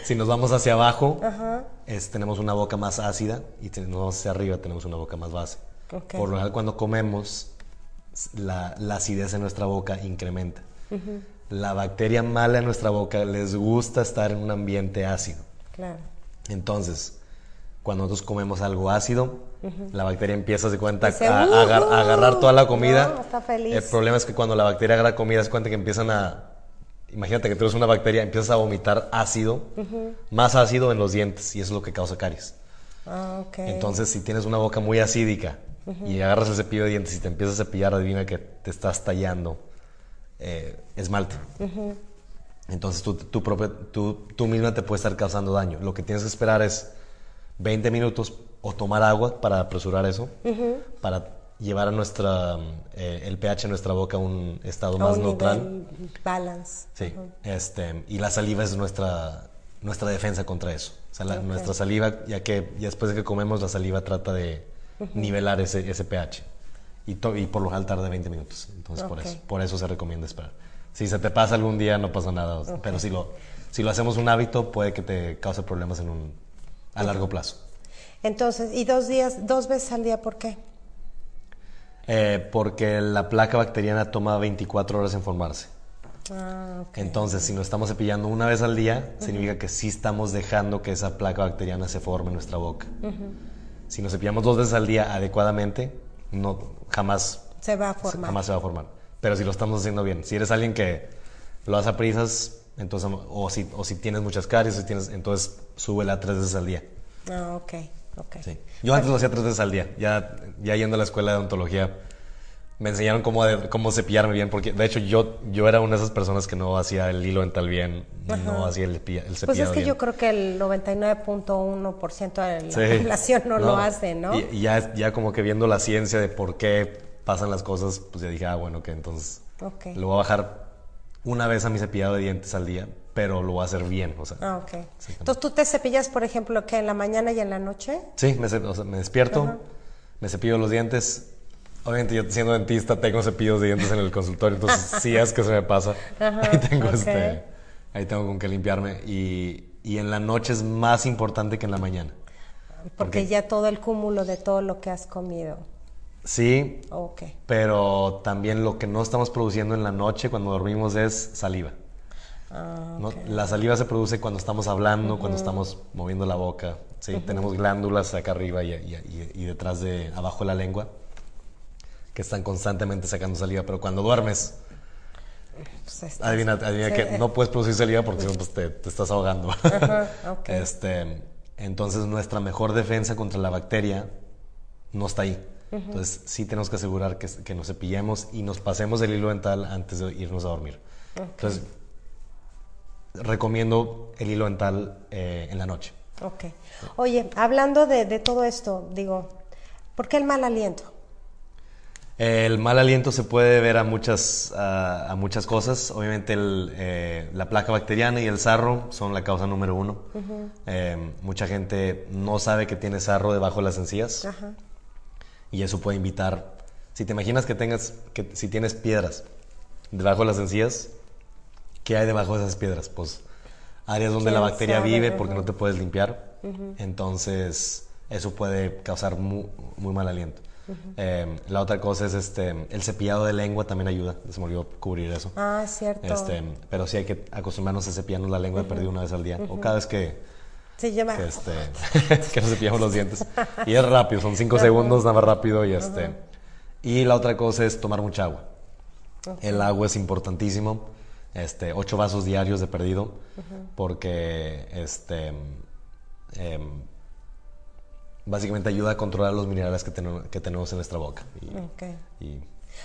si nos vamos hacia abajo, es, tenemos una boca más ácida y si nos vamos hacia arriba tenemos una boca más base. Por lo general cuando comemos, la, la acidez en nuestra boca incrementa la bacteria mala en nuestra boca les gusta estar en un ambiente ácido. Claro. Entonces, cuando nosotros comemos algo ácido, la bacteria empieza, se cuenta, a, agarrar toda la comida. está feliz. El problema es que cuando la bacteria agarra comida, se cuenta que empiezan a... Imagínate que tú eres una bacteria, empiezas a vomitar ácido, más ácido en los dientes, y eso es lo que causa caries. Ah, okay. Entonces, si tienes una boca muy acídica y agarras el cepillo de dientes y te empiezas a cepillar, adivina que te estás tallando eh, esmalte. Entonces tú, tú, tú, misma te puedes estar causando daño. Lo que tienes que esperar es 20 minutos o tomar agua para apresurar eso, para llevar a nuestra, eh, el pH en nuestra boca a un estado más neutral. Balance. Sí. este, y la saliva es nuestra, nuestra defensa contra eso. Nuestra saliva, ya que ya después de que comemos, la saliva trata de nivelar ese, ese pH y, por lo general tarda 20 minutos. Entonces, por, eso, por eso se recomienda esperar. Si se te pasa algún día, no pasa nada. Pero si lo, si lo hacemos un hábito, puede que te cause problemas en un, a largo plazo. Entonces, ¿y dos días, dos veces al día, por qué? Eh, porque la placa bacteriana toma 24 horas en formarse. Ah, Entonces, si nos estamos cepillando una vez al día, significa que sí estamos dejando que esa placa bacteriana se forme en nuestra boca. Si nos cepillamos dos veces al día adecuadamente, no, jamás se va a formar. Jamás se va a formar. Pero si lo estamos haciendo bien, si eres alguien que lo hace a prisas, entonces, o si, o si tienes muchas caries, tienes, entonces súbela tres veces al día. Ah, ok, ok. Yo antes lo hacía tres veces al día, ya, ya yendo a la escuela de odontología me enseñaron cómo, cómo cepillarme bien, porque de hecho yo, yo era una de esas personas que no hacía el hilo dental bien, no hacía el, el cepillado Pues es que yo creo que el 99.1% de la población no, lo hace, ¿no? Y, ya, ya como que viendo la ciencia de por qué pasan las cosas, pues ya dije, ah, bueno, que entonces lo voy a bajar una vez a mi cepillado de dientes al día, pero lo voy a hacer bien, o sea. Ah, ok. Entonces, ¿tú te cepillas, por ejemplo, que en la mañana y en la noche? Sí, me, me despierto, me cepillo los dientes Obviamente yo siendo dentista tengo cepillos de dientes en el consultorio, entonces [laughs] sí es que se me pasa. [laughs] ahí tengo este, ahí tengo con que limpiarme y, y, en la noche es más importante que en la mañana. Porque, ya todo el cúmulo de todo lo que has comido. Sí. Okay. Pero también lo que no estamos produciendo en la noche cuando dormimos es saliva. Ah, La saliva se produce cuando estamos hablando, cuando estamos moviendo la boca. Sí, tenemos glándulas acá arriba y, y, y, detrás de, abajo de la lengua que están constantemente sacando saliva, pero cuando duermes, Pues adivina, adivina que no puedes producir saliva porque si no pues te, estás ahogando. [laughs] este, entonces nuestra mejor defensa contra la bacteria no está ahí. Entonces sí tenemos que asegurar que, que, nos cepillemos y nos pasemos el hilo dental antes de irnos a dormir. Entonces recomiendo el hilo dental eh, en la noche. Ok. Oye, hablando de, de todo esto, digo, ¿por qué el mal aliento? El mal aliento se puede ver a muchas, a, muchas cosas. Obviamente eh, la placa bacteriana y el sarro son la causa número uno. Eh, mucha gente no sabe que tiene sarro debajo de las encías. Y eso puede invitar, si te imaginas que tengas, que si tienes piedras debajo de las encías, ¿qué hay debajo de esas piedras? Pues áreas donde la bacteria vive porque no te puedes limpiar. Entonces eso puede causar muy mal aliento. Em, la otra cosa es este, el cepillado de lengua también ayuda. Se me olvidó cubrir eso. Ah, cierto. Este, pero sí hay que acostumbrarnos a cepillarnos la lengua, uh una vez al día. O cada vez que, se llama. Que, este, [laughs] que nos cepillamos los dientes. [laughs] Y es rápido, son cinco segundos, nada más rápido. Y, este, y la otra cosa es tomar mucha agua. El agua es importantísimo. Este, ocho vasos diarios de perdido. Porque este, em, básicamente ayuda a controlar los minerales que, que tenemos en nuestra boca.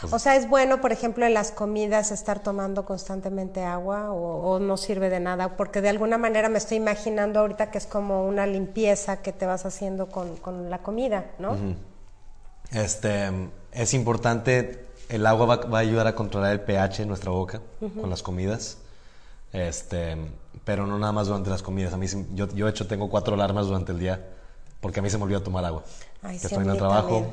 Pues, o sea, ¿es bueno, por ejemplo, en las comidas estar tomando constantemente agua o, no sirve de nada? Porque de alguna manera me estoy imaginando ahorita que es como una limpieza que te vas haciendo con, la comida, ¿no? Este, es importante, el agua va, a ayudar a controlar el pH en nuestra boca con las comidas. Este, pero no nada más durante las comidas. A mí, yo, yo, de hecho, tengo cuatro alarmas durante el día porque a mí se me olvida tomar agua. Ay, que estoy en el trabajo,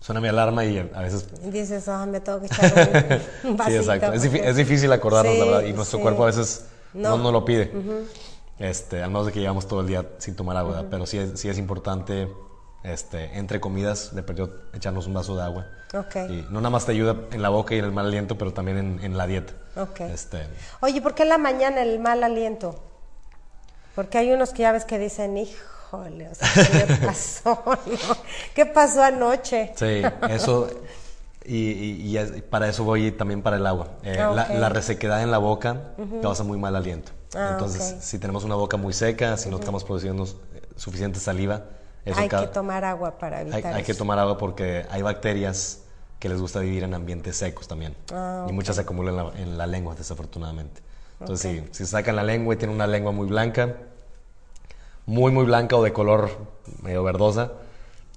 suena mi alarma y a veces... Dices, ah, me tengo que echar un, [laughs] vasito. sí, exacto. Es, difícil acordarnos, la verdad, y nuestro cuerpo a veces no, no, lo pide. este, al menos de que llevamos todo el día sin tomar agua, pero sí es, sí es importante, este, entre comidas, de perdió echarnos un vaso de agua. Okay. Y no nada más te ayuda en la boca y en el mal aliento, pero también en, en la dieta. Okay. Este, Oye, ¿por qué en la mañana el mal aliento? Porque hay unos que ya ves que dicen, hijo, ¿qué [laughs] pasó? ¿Qué pasó anoche? Sí, eso, y, para eso voy también para el agua. Eh, la, resequedad en la boca causa muy mal aliento. Ah, Entonces, si tenemos una boca muy seca, si no estamos produciendo suficiente saliva, hay que tomar agua para evitar hay, hay que tomar agua porque hay bacterias que les gusta vivir en ambientes secos también. Ah, y muchas se acumulan en la, lengua, desafortunadamente. Entonces, si, si sacan la lengua y tienen una lengua muy blanca, muy, muy blanca o de color medio verdosa,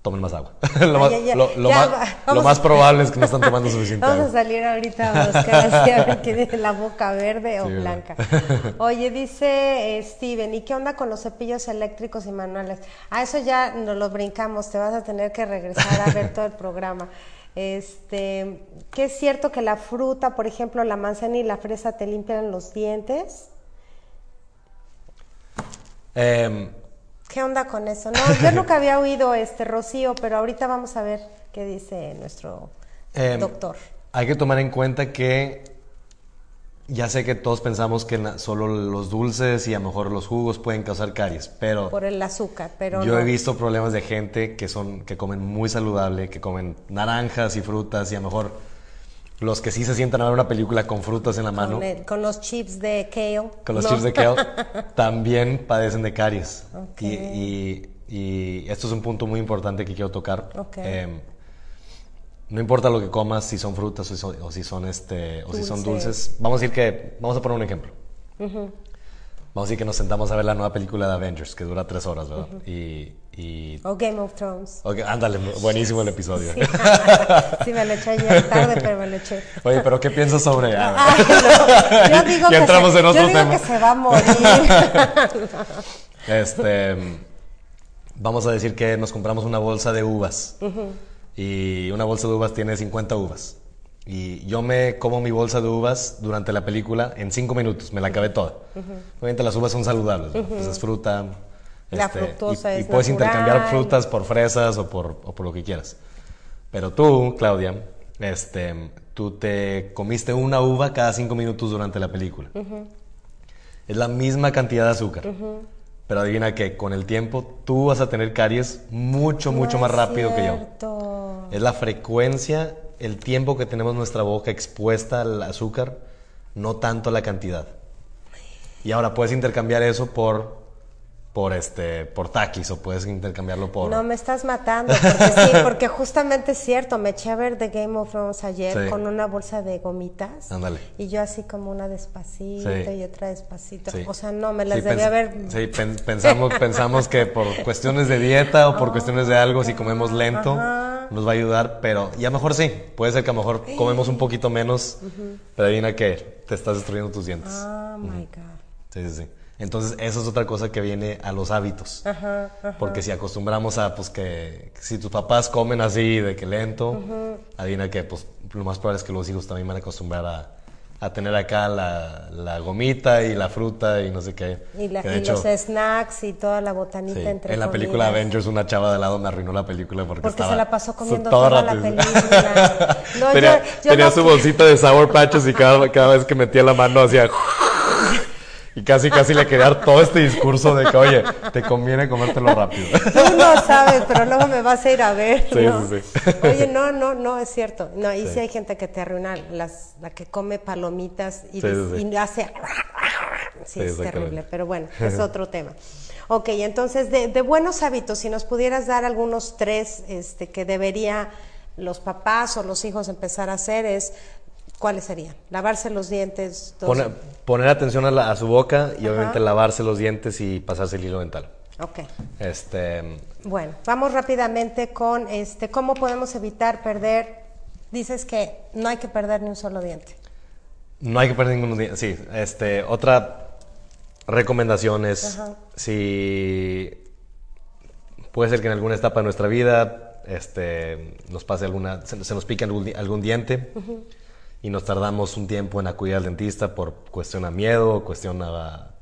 tomen más agua. lo, más, probable es que no están tomando suficiente Vamos a salir ahorita a [laughs] buscar así a ver la boca verde o blanca. Oye, dice eh, Steven, ¿y qué onda con los cepillos eléctricos y manuales? A eso ya nos lo brincamos, te vas a tener que regresar a ver todo el programa. Este, ¿qué es cierto que la fruta, por ejemplo, la manzana y la fresa te limpian los dientes? Em, ¿Qué onda con eso? No, yo nunca había oído este Rocío, pero ahorita vamos a ver qué dice nuestro em, doctor. Hay que tomar en cuenta que ya sé que todos pensamos que solo los dulces y a lo mejor los jugos pueden causar caries, pero por el azúcar, pero yo he visto problemas de gente que son que comen muy saludable, que comen naranjas y frutas y a lo mejor los que sí se sientan a ver una película con frutas en la mano. Con, los chips de kale. Con los chips de kale. [laughs] también padecen de caries. Y, esto es un punto muy importante que quiero tocar. Em, no importa lo que comas, si son frutas o si son, este, o si son dulces. Vamos a decir que, vamos a poner un ejemplo. Vamos a decir que nos sentamos a ver la nueva película de Avengers, que dura tres horas, ¿verdad? Y, y... O Game of Thrones. ándale, buenísimo el episodio. Sí. me lo eché ayer tarde, pero me lo eché. Oye, pero ¿qué piensas sobre...? Ah, yo digo, que, [laughs] entramos se, en otro yo digo que se va a morir. este, vamos a decir que nos compramos una bolsa de uvas. Y una bolsa de uvas tiene 50 uvas. Y yo me como mi bolsa de uvas durante la película en cinco minutos, me la acabé toda. Obviamente las uvas son saludables, pues es fruta. La este, fructosa y, y puedes intercambiar frutas por fresas o por, o por lo que quieras. Pero tú, Claudia, este, tú te comiste una uva cada cinco minutos durante la película. Es la misma cantidad de azúcar. Pero adivina que con el tiempo tú vas a tener caries mucho, mucho más rápido que yo. Es la frecuencia el tiempo que tenemos nuestra boca expuesta al azúcar no tanto la cantidad. Y ahora puedes intercambiar eso por por este por taquis o puedes intercambiarlo por no me estás matando porque sí [laughs] porque justamente es cierto me eché a ver The Game of Thrones ayer con una bolsa de gomitas Ándale. y yo así como una despacito y otra despacito. O sea no me las debía haber sí pensamos [laughs] pensamos que por cuestiones de dieta o por cuestiones de algo si comemos lento nos va a ayudar pero ya mejor sí puede ser que a lo mejor comemos un poquito menos pero adivina que te estás destruyendo tus dientes. Oh my god. Sí sí sí entonces, eso es otra cosa que viene a los hábitos. Porque si acostumbramos a, pues, que si tus papás comen así, de que lento, adivina que, pues, lo más probable es que los hijos también van a acostumbrar a, a tener acá la, la, gomita y la fruta y no sé qué. Y, los snacks y toda la botanita sí, entre En la película Avengers, una chava de lado me arruinó la película porque, porque estaba se la pasó comiendo toda la película. [laughs] tenía, tenía su bolsita de Sour Patches y cada, cada vez que metía la mano hacía... [laughs] Y casi, casi le quería dar todo este discurso de que, oye, te conviene comértelo rápido. Tú no sabes, pero luego me vas a ir a ver. Sí, sí, sí. Oye, no, no, no, es cierto. No, y sí, hay gente que te arruina, las, la que come palomitas y, y hace... Sí, es terrible, pero bueno, [laughs] es otro tema. Ok, entonces, de, de, buenos hábitos, si nos pudieras dar algunos tres este, que debería los papás o los hijos empezar a hacer, es ¿cuáles serían? Lavarse los dientes. Poner, atención a, su boca y obviamente lavarse los dientes y pasarse el hilo dental. Ok. Este, bueno, vamos rápidamente con este, cómo podemos evitar perder. Dices que no hay que perder ni un solo diente. No hay que perder ningún diente. Sí, este, otra recomendación es si puede ser que en alguna etapa de nuestra vida este, nos pase alguna, se, nos pique algún, diente y nos tardamos un tiempo en acudir al dentista por cuestión a miedo, cuestión a,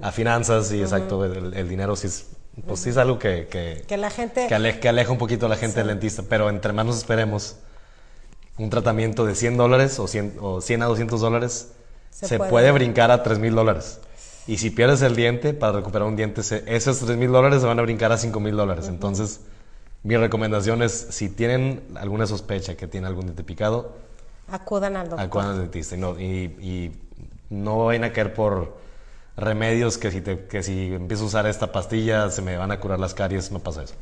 a finanzas y exacto, el, dinero sí es, pues sí es algo que, que, la gente... Que, aleja un poquito a la gente del dentista, pero entre más nos esperemos un tratamiento de 100 dólares o 100, o 100 a 200 dólares, se, puede. brincar a 3 mil dólares. Y si pierdes el diente, para recuperar un diente, esos 3 mil dólares se van a brincar a 5 mil dólares. Entonces, mi recomendación es, si tienen alguna sospecha que tiene algún diente picado, Acudan al doctor. Acudan al dentista. Y no, y, no vayan a caer por remedios que si, te, que si empiezo a usar esta pastilla se me van a curar las caries, no pasa eso.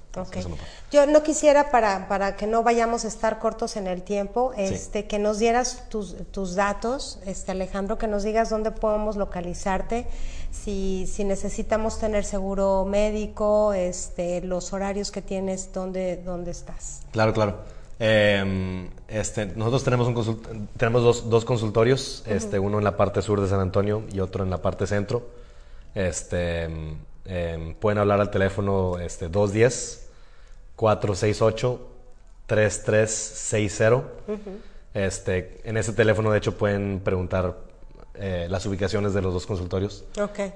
Yo no quisiera, para, para que no vayamos a estar cortos en el tiempo, este, que nos dieras tus, tus, datos, este, Alejandro, que nos digas dónde podemos localizarte, si, si necesitamos tener seguro médico, este, los horarios que tienes, dónde, dónde estás. Claro, claro. Eh, este, nosotros tenemos, un tenemos dos, dos consultorios, este, uno en la parte sur de San Antonio y otro en la parte centro. Este, eh, pueden hablar al teléfono este, 210-468-3360. Este, en ese teléfono, de hecho, pueden preguntar eh, las ubicaciones de los dos consultorios.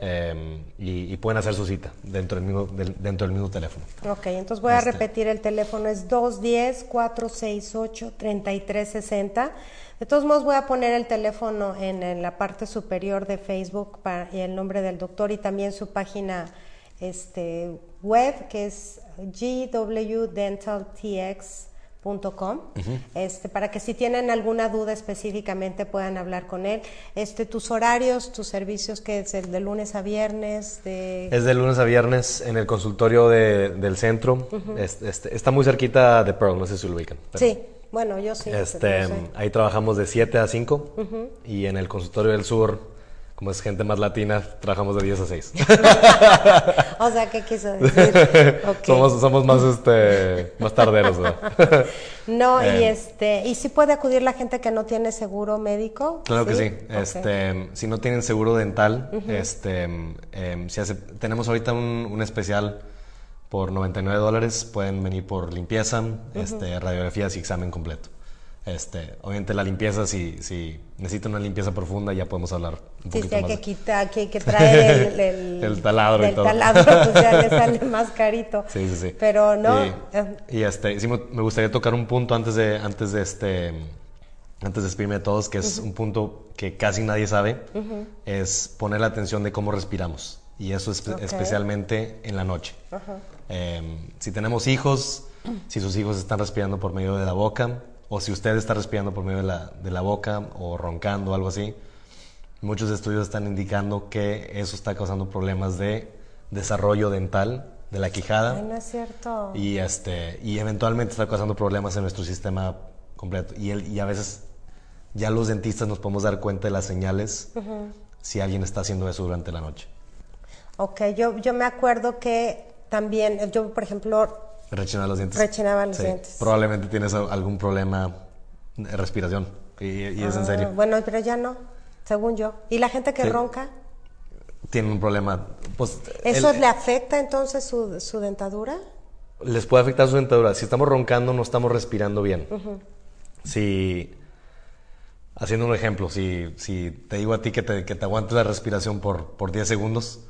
Em, y, pueden hacer su cita dentro del mismo, dentro del mismo teléfono. Ok, entonces voy a este. repetir el teléfono, es 210-468-3360. De todos modos voy a poner el teléfono en, la parte superior de Facebook para, y el nombre del doctor y también su página este, web que es gwdentaltx Com, este, para que si tienen alguna duda específicamente puedan hablar con él. Este, tus horarios, tus servicios, que es el de lunes a viernes. De... Es de lunes a viernes en el consultorio del centro. este, está muy cerquita de Pearl, no sé si lo ubican. Sí, bueno, yo sí. Este, ahí trabajamos de 7 a 5 y en el consultorio del sur como es gente más latina, trabajamos de 10 a 6. [laughs] o sea, ¿qué quiso decir? [laughs] Somos, somos más, este, más tarderos, ¿verdad? [laughs] no, y eh. este, ¿y si puede acudir la gente que no tiene seguro médico? Claro que sí. Este, si no tienen seguro dental, este, em, si hace, tenemos ahorita un, un, especial por 99 dólares, pueden venir por limpieza, este, radiografías y examen completo. Este, obviamente la limpieza, si, si necesita una limpieza profunda, ya podemos hablar un poquito sí, hay que quitar, que que [laughs] traer el, el, taladro y todo. taladro, pues ya le [laughs] sale más carito. Sí, sí, sí. Pero no. Y, este, sí, me gustaría tocar un punto antes de, antes de este, antes de despedirme de todos, que es un punto que casi nadie sabe, es poner la atención de cómo respiramos. Y eso es especialmente en la noche. Em, si tenemos hijos, si sus hijos están respirando por medio de la boca, o si usted está respirando por medio de la, de la boca o roncando o algo así, Muchos estudios están indicando que eso está causando problemas de desarrollo dental de la quijada. Ay, no es cierto. Y, este, y eventualmente está causando problemas en nuestro sistema completo. Y, el, y a veces ya los dentistas nos podemos dar cuenta de las señales si alguien está haciendo eso durante la noche. Ok, yo, yo me acuerdo que también, yo por ejemplo... Rechinaba los dientes. Rechinaba los dientes. Probablemente tienes algún problema de respiración. Y, es en serio. Ah, bueno, pero ya no, según yo. ¿Y la gente que ronca? Tiene un problema. Pues, ¿Eso le afecta entonces su, su, dentadura? Les puede afectar su dentadura. Si estamos roncando, no estamos respirando bien. Si, haciendo un ejemplo, si, si te digo a ti que te, que te aguantes la respiración por, por 10 segundos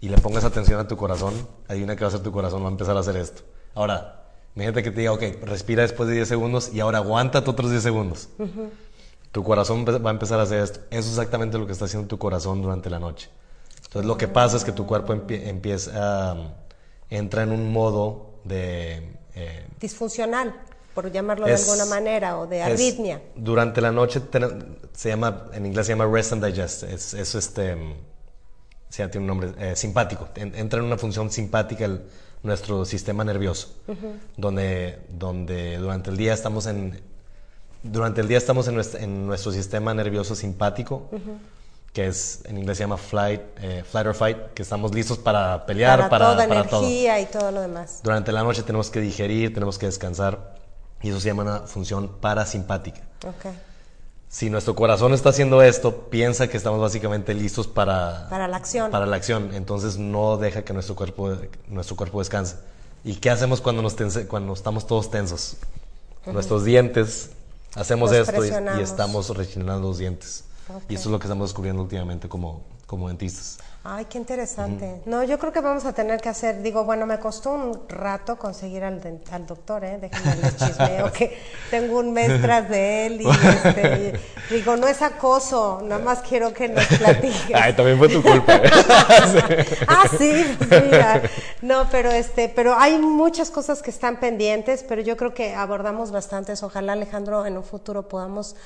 y le pongas atención a tu corazón, adivina qué va a hacer tu corazón, va a empezar a hacer esto. Ahora, imagínate que te diga, ok, respira después de 10 segundos y ahora aguántate otros 10 segundos. Tu corazón va a empezar a hacer esto. Eso es exactamente lo que está haciendo tu corazón durante la noche. Entonces lo que pasa es que tu cuerpo empieza, entra en un modo de... Eh, Disfuncional, por llamarlo de alguna manera, o de arritmia. durante la noche se llama, en inglés se llama rest and digest. Es, este, se tiene un nombre, eh, simpático. entra en una función simpática el, nuestro sistema nervioso, donde, donde durante el día estamos en durante el día estamos en nuestro, en nuestro sistema nervioso simpático, que es en inglés se llama flight, eh, flight or fight, que estamos listos para pelear, para, para, toda energía y todo lo demás. Durante la noche tenemos que digerir, tenemos que descansar, y eso se llama una función parasimpática. Okay. Si nuestro corazón está haciendo esto, piensa que estamos básicamente listos para, para la acción. Para la acción. Entonces no deja que nuestro cuerpo, nuestro cuerpo descanse. ¿Y qué hacemos cuando, nos cuando estamos todos tensos? Nuestros dientes, hacemos esto y, estamos rechinando los dientes. Y eso es lo que estamos descubriendo últimamente como, como dentistas. Ay, qué interesante. No, yo creo que vamos a tener que hacer, digo, bueno, me costó un rato conseguir al, al doctor, ¿eh? Déjenme les chismeo que tengo un mes tras de él y, este, digo, no es acoso, nada más quiero que nos [laughs] platique. Ay, también fue tu culpa. ¿eh? [laughs] ah, sí, pues mira. No, pero este, pero hay muchas cosas que están pendientes, pero yo creo que abordamos bastantes. Ojalá, Alejandro, en un futuro podamos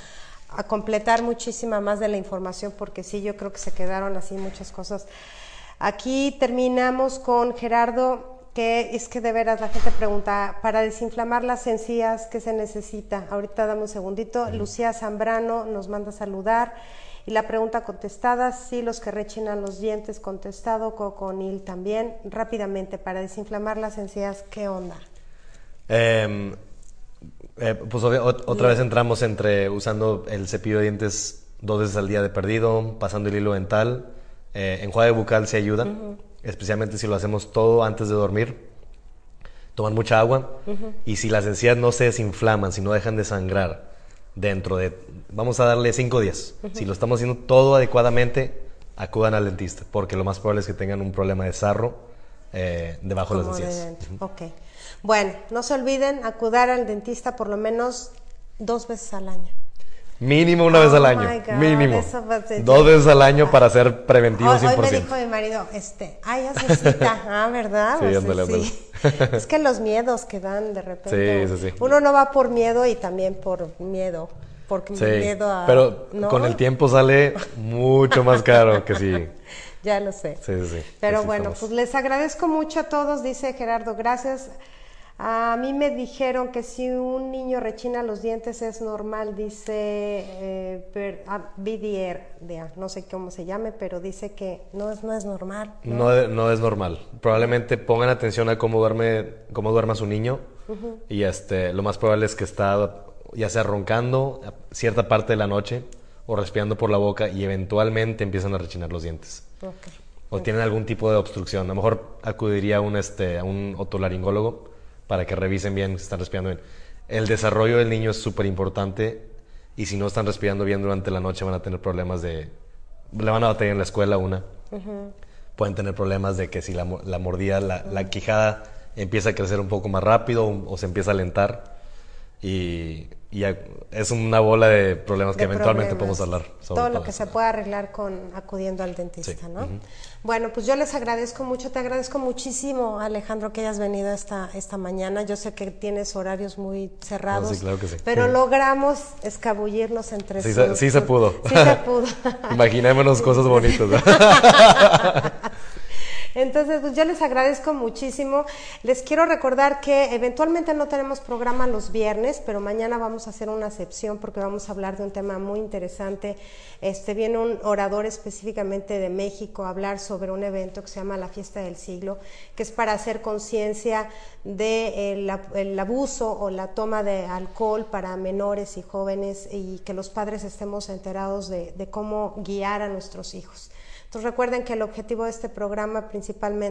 a completar muchísima más de la información porque sí, yo creo que se quedaron así muchas cosas. Aquí terminamos con Gerardo, que es que de veras la gente pregunta, para desinflamar las encías, ¿qué se necesita? Ahorita dame un segundito. Lucía Zambrano nos manda a saludar. Y la pregunta contestada, sí, los que rechinan los dientes, contestado, Coconil también. Rápidamente, para desinflamar las encías, ¿qué onda? Eh, eh, pues otra vez entramos entre usando el cepillo de dientes dos veces al día de perdido, pasando el hilo dental. Eh, enjuague bucal se ayuda, especialmente si lo hacemos todo antes de dormir. Tomar mucha agua y si las encías no se desinflaman, si no dejan de sangrar dentro de, vamos a darle cinco días. Si lo estamos haciendo todo adecuadamente, acudan al dentista, porque lo más probable es que tengan un problema de sarro eh, debajo de las encías. ok. Bueno, no se olviden acudar al dentista por lo menos dos veces al año. Mínimo una vez al oh año. Mínimo. Dos veces al año para ser preventivos hoy, hoy me dijo mi marido, este, ay, hace cita. [laughs] ah, ¿verdad? Sí, sí. [laughs] es que los miedos que dan de repente. Sí, sí, sí. Uno no va por miedo y también por miedo. Porque miedo a. Pero con el tiempo sale mucho más caro que sí. [laughs] ya lo sé. Sí, sí, sí. Pero bueno, pues les agradezco mucho a todos, dice Gerardo. Gracias. A mí me dijeron que si un niño rechina los dientes es normal, dice eh, ah, no sé cómo se llame, pero dice que no es, no es normal. ¿no? No, es normal. Probablemente pongan atención a cómo duerme, cómo duerma su niño y este, lo más probable es que está ya sea roncando cierta parte de la noche o respirando por la boca y eventualmente empiezan a rechinar los dientes. O tienen algún tipo de obstrucción. A lo mejor acudiría a un, este, a un otolaringólogo para que revisen bien si están respirando bien. El desarrollo del niño es súper importante y si no están respirando bien durante la noche van a tener problemas de... Le van a batallar en la escuela una. Pueden tener problemas de que si la, la mordida, la, quijada empieza a crecer un poco más rápido o, se empieza a alentar y, y es una bola de problemas que eventualmente podemos hablar. Sobre todo, lo que se puede arreglar con acudiendo al dentista, ¿no? Bueno, pues yo les agradezco mucho, te agradezco muchísimo, Alejandro, que hayas venido esta, esta mañana. Yo sé que tienes horarios muy cerrados, sí, claro que sí. pero [laughs] logramos escabullirnos entre sí. sí se pudo. Sí se pudo. [laughs] Imaginémonos cosas bonitas. [laughs] Entonces, pues yo les agradezco muchísimo. Les quiero recordar que eventualmente no tenemos programa los viernes, pero mañana vamos a hacer una excepción porque vamos a hablar de un tema muy interesante. Este viene un orador específicamente de México a hablar sobre un evento que se llama la Fiesta del Siglo, que es para hacer conciencia del de el abuso o la toma de alcohol para menores y jóvenes y que los padres estemos enterados de cómo guiar a nuestros hijos. Entonces recuerden que el objetivo de este programa principalmente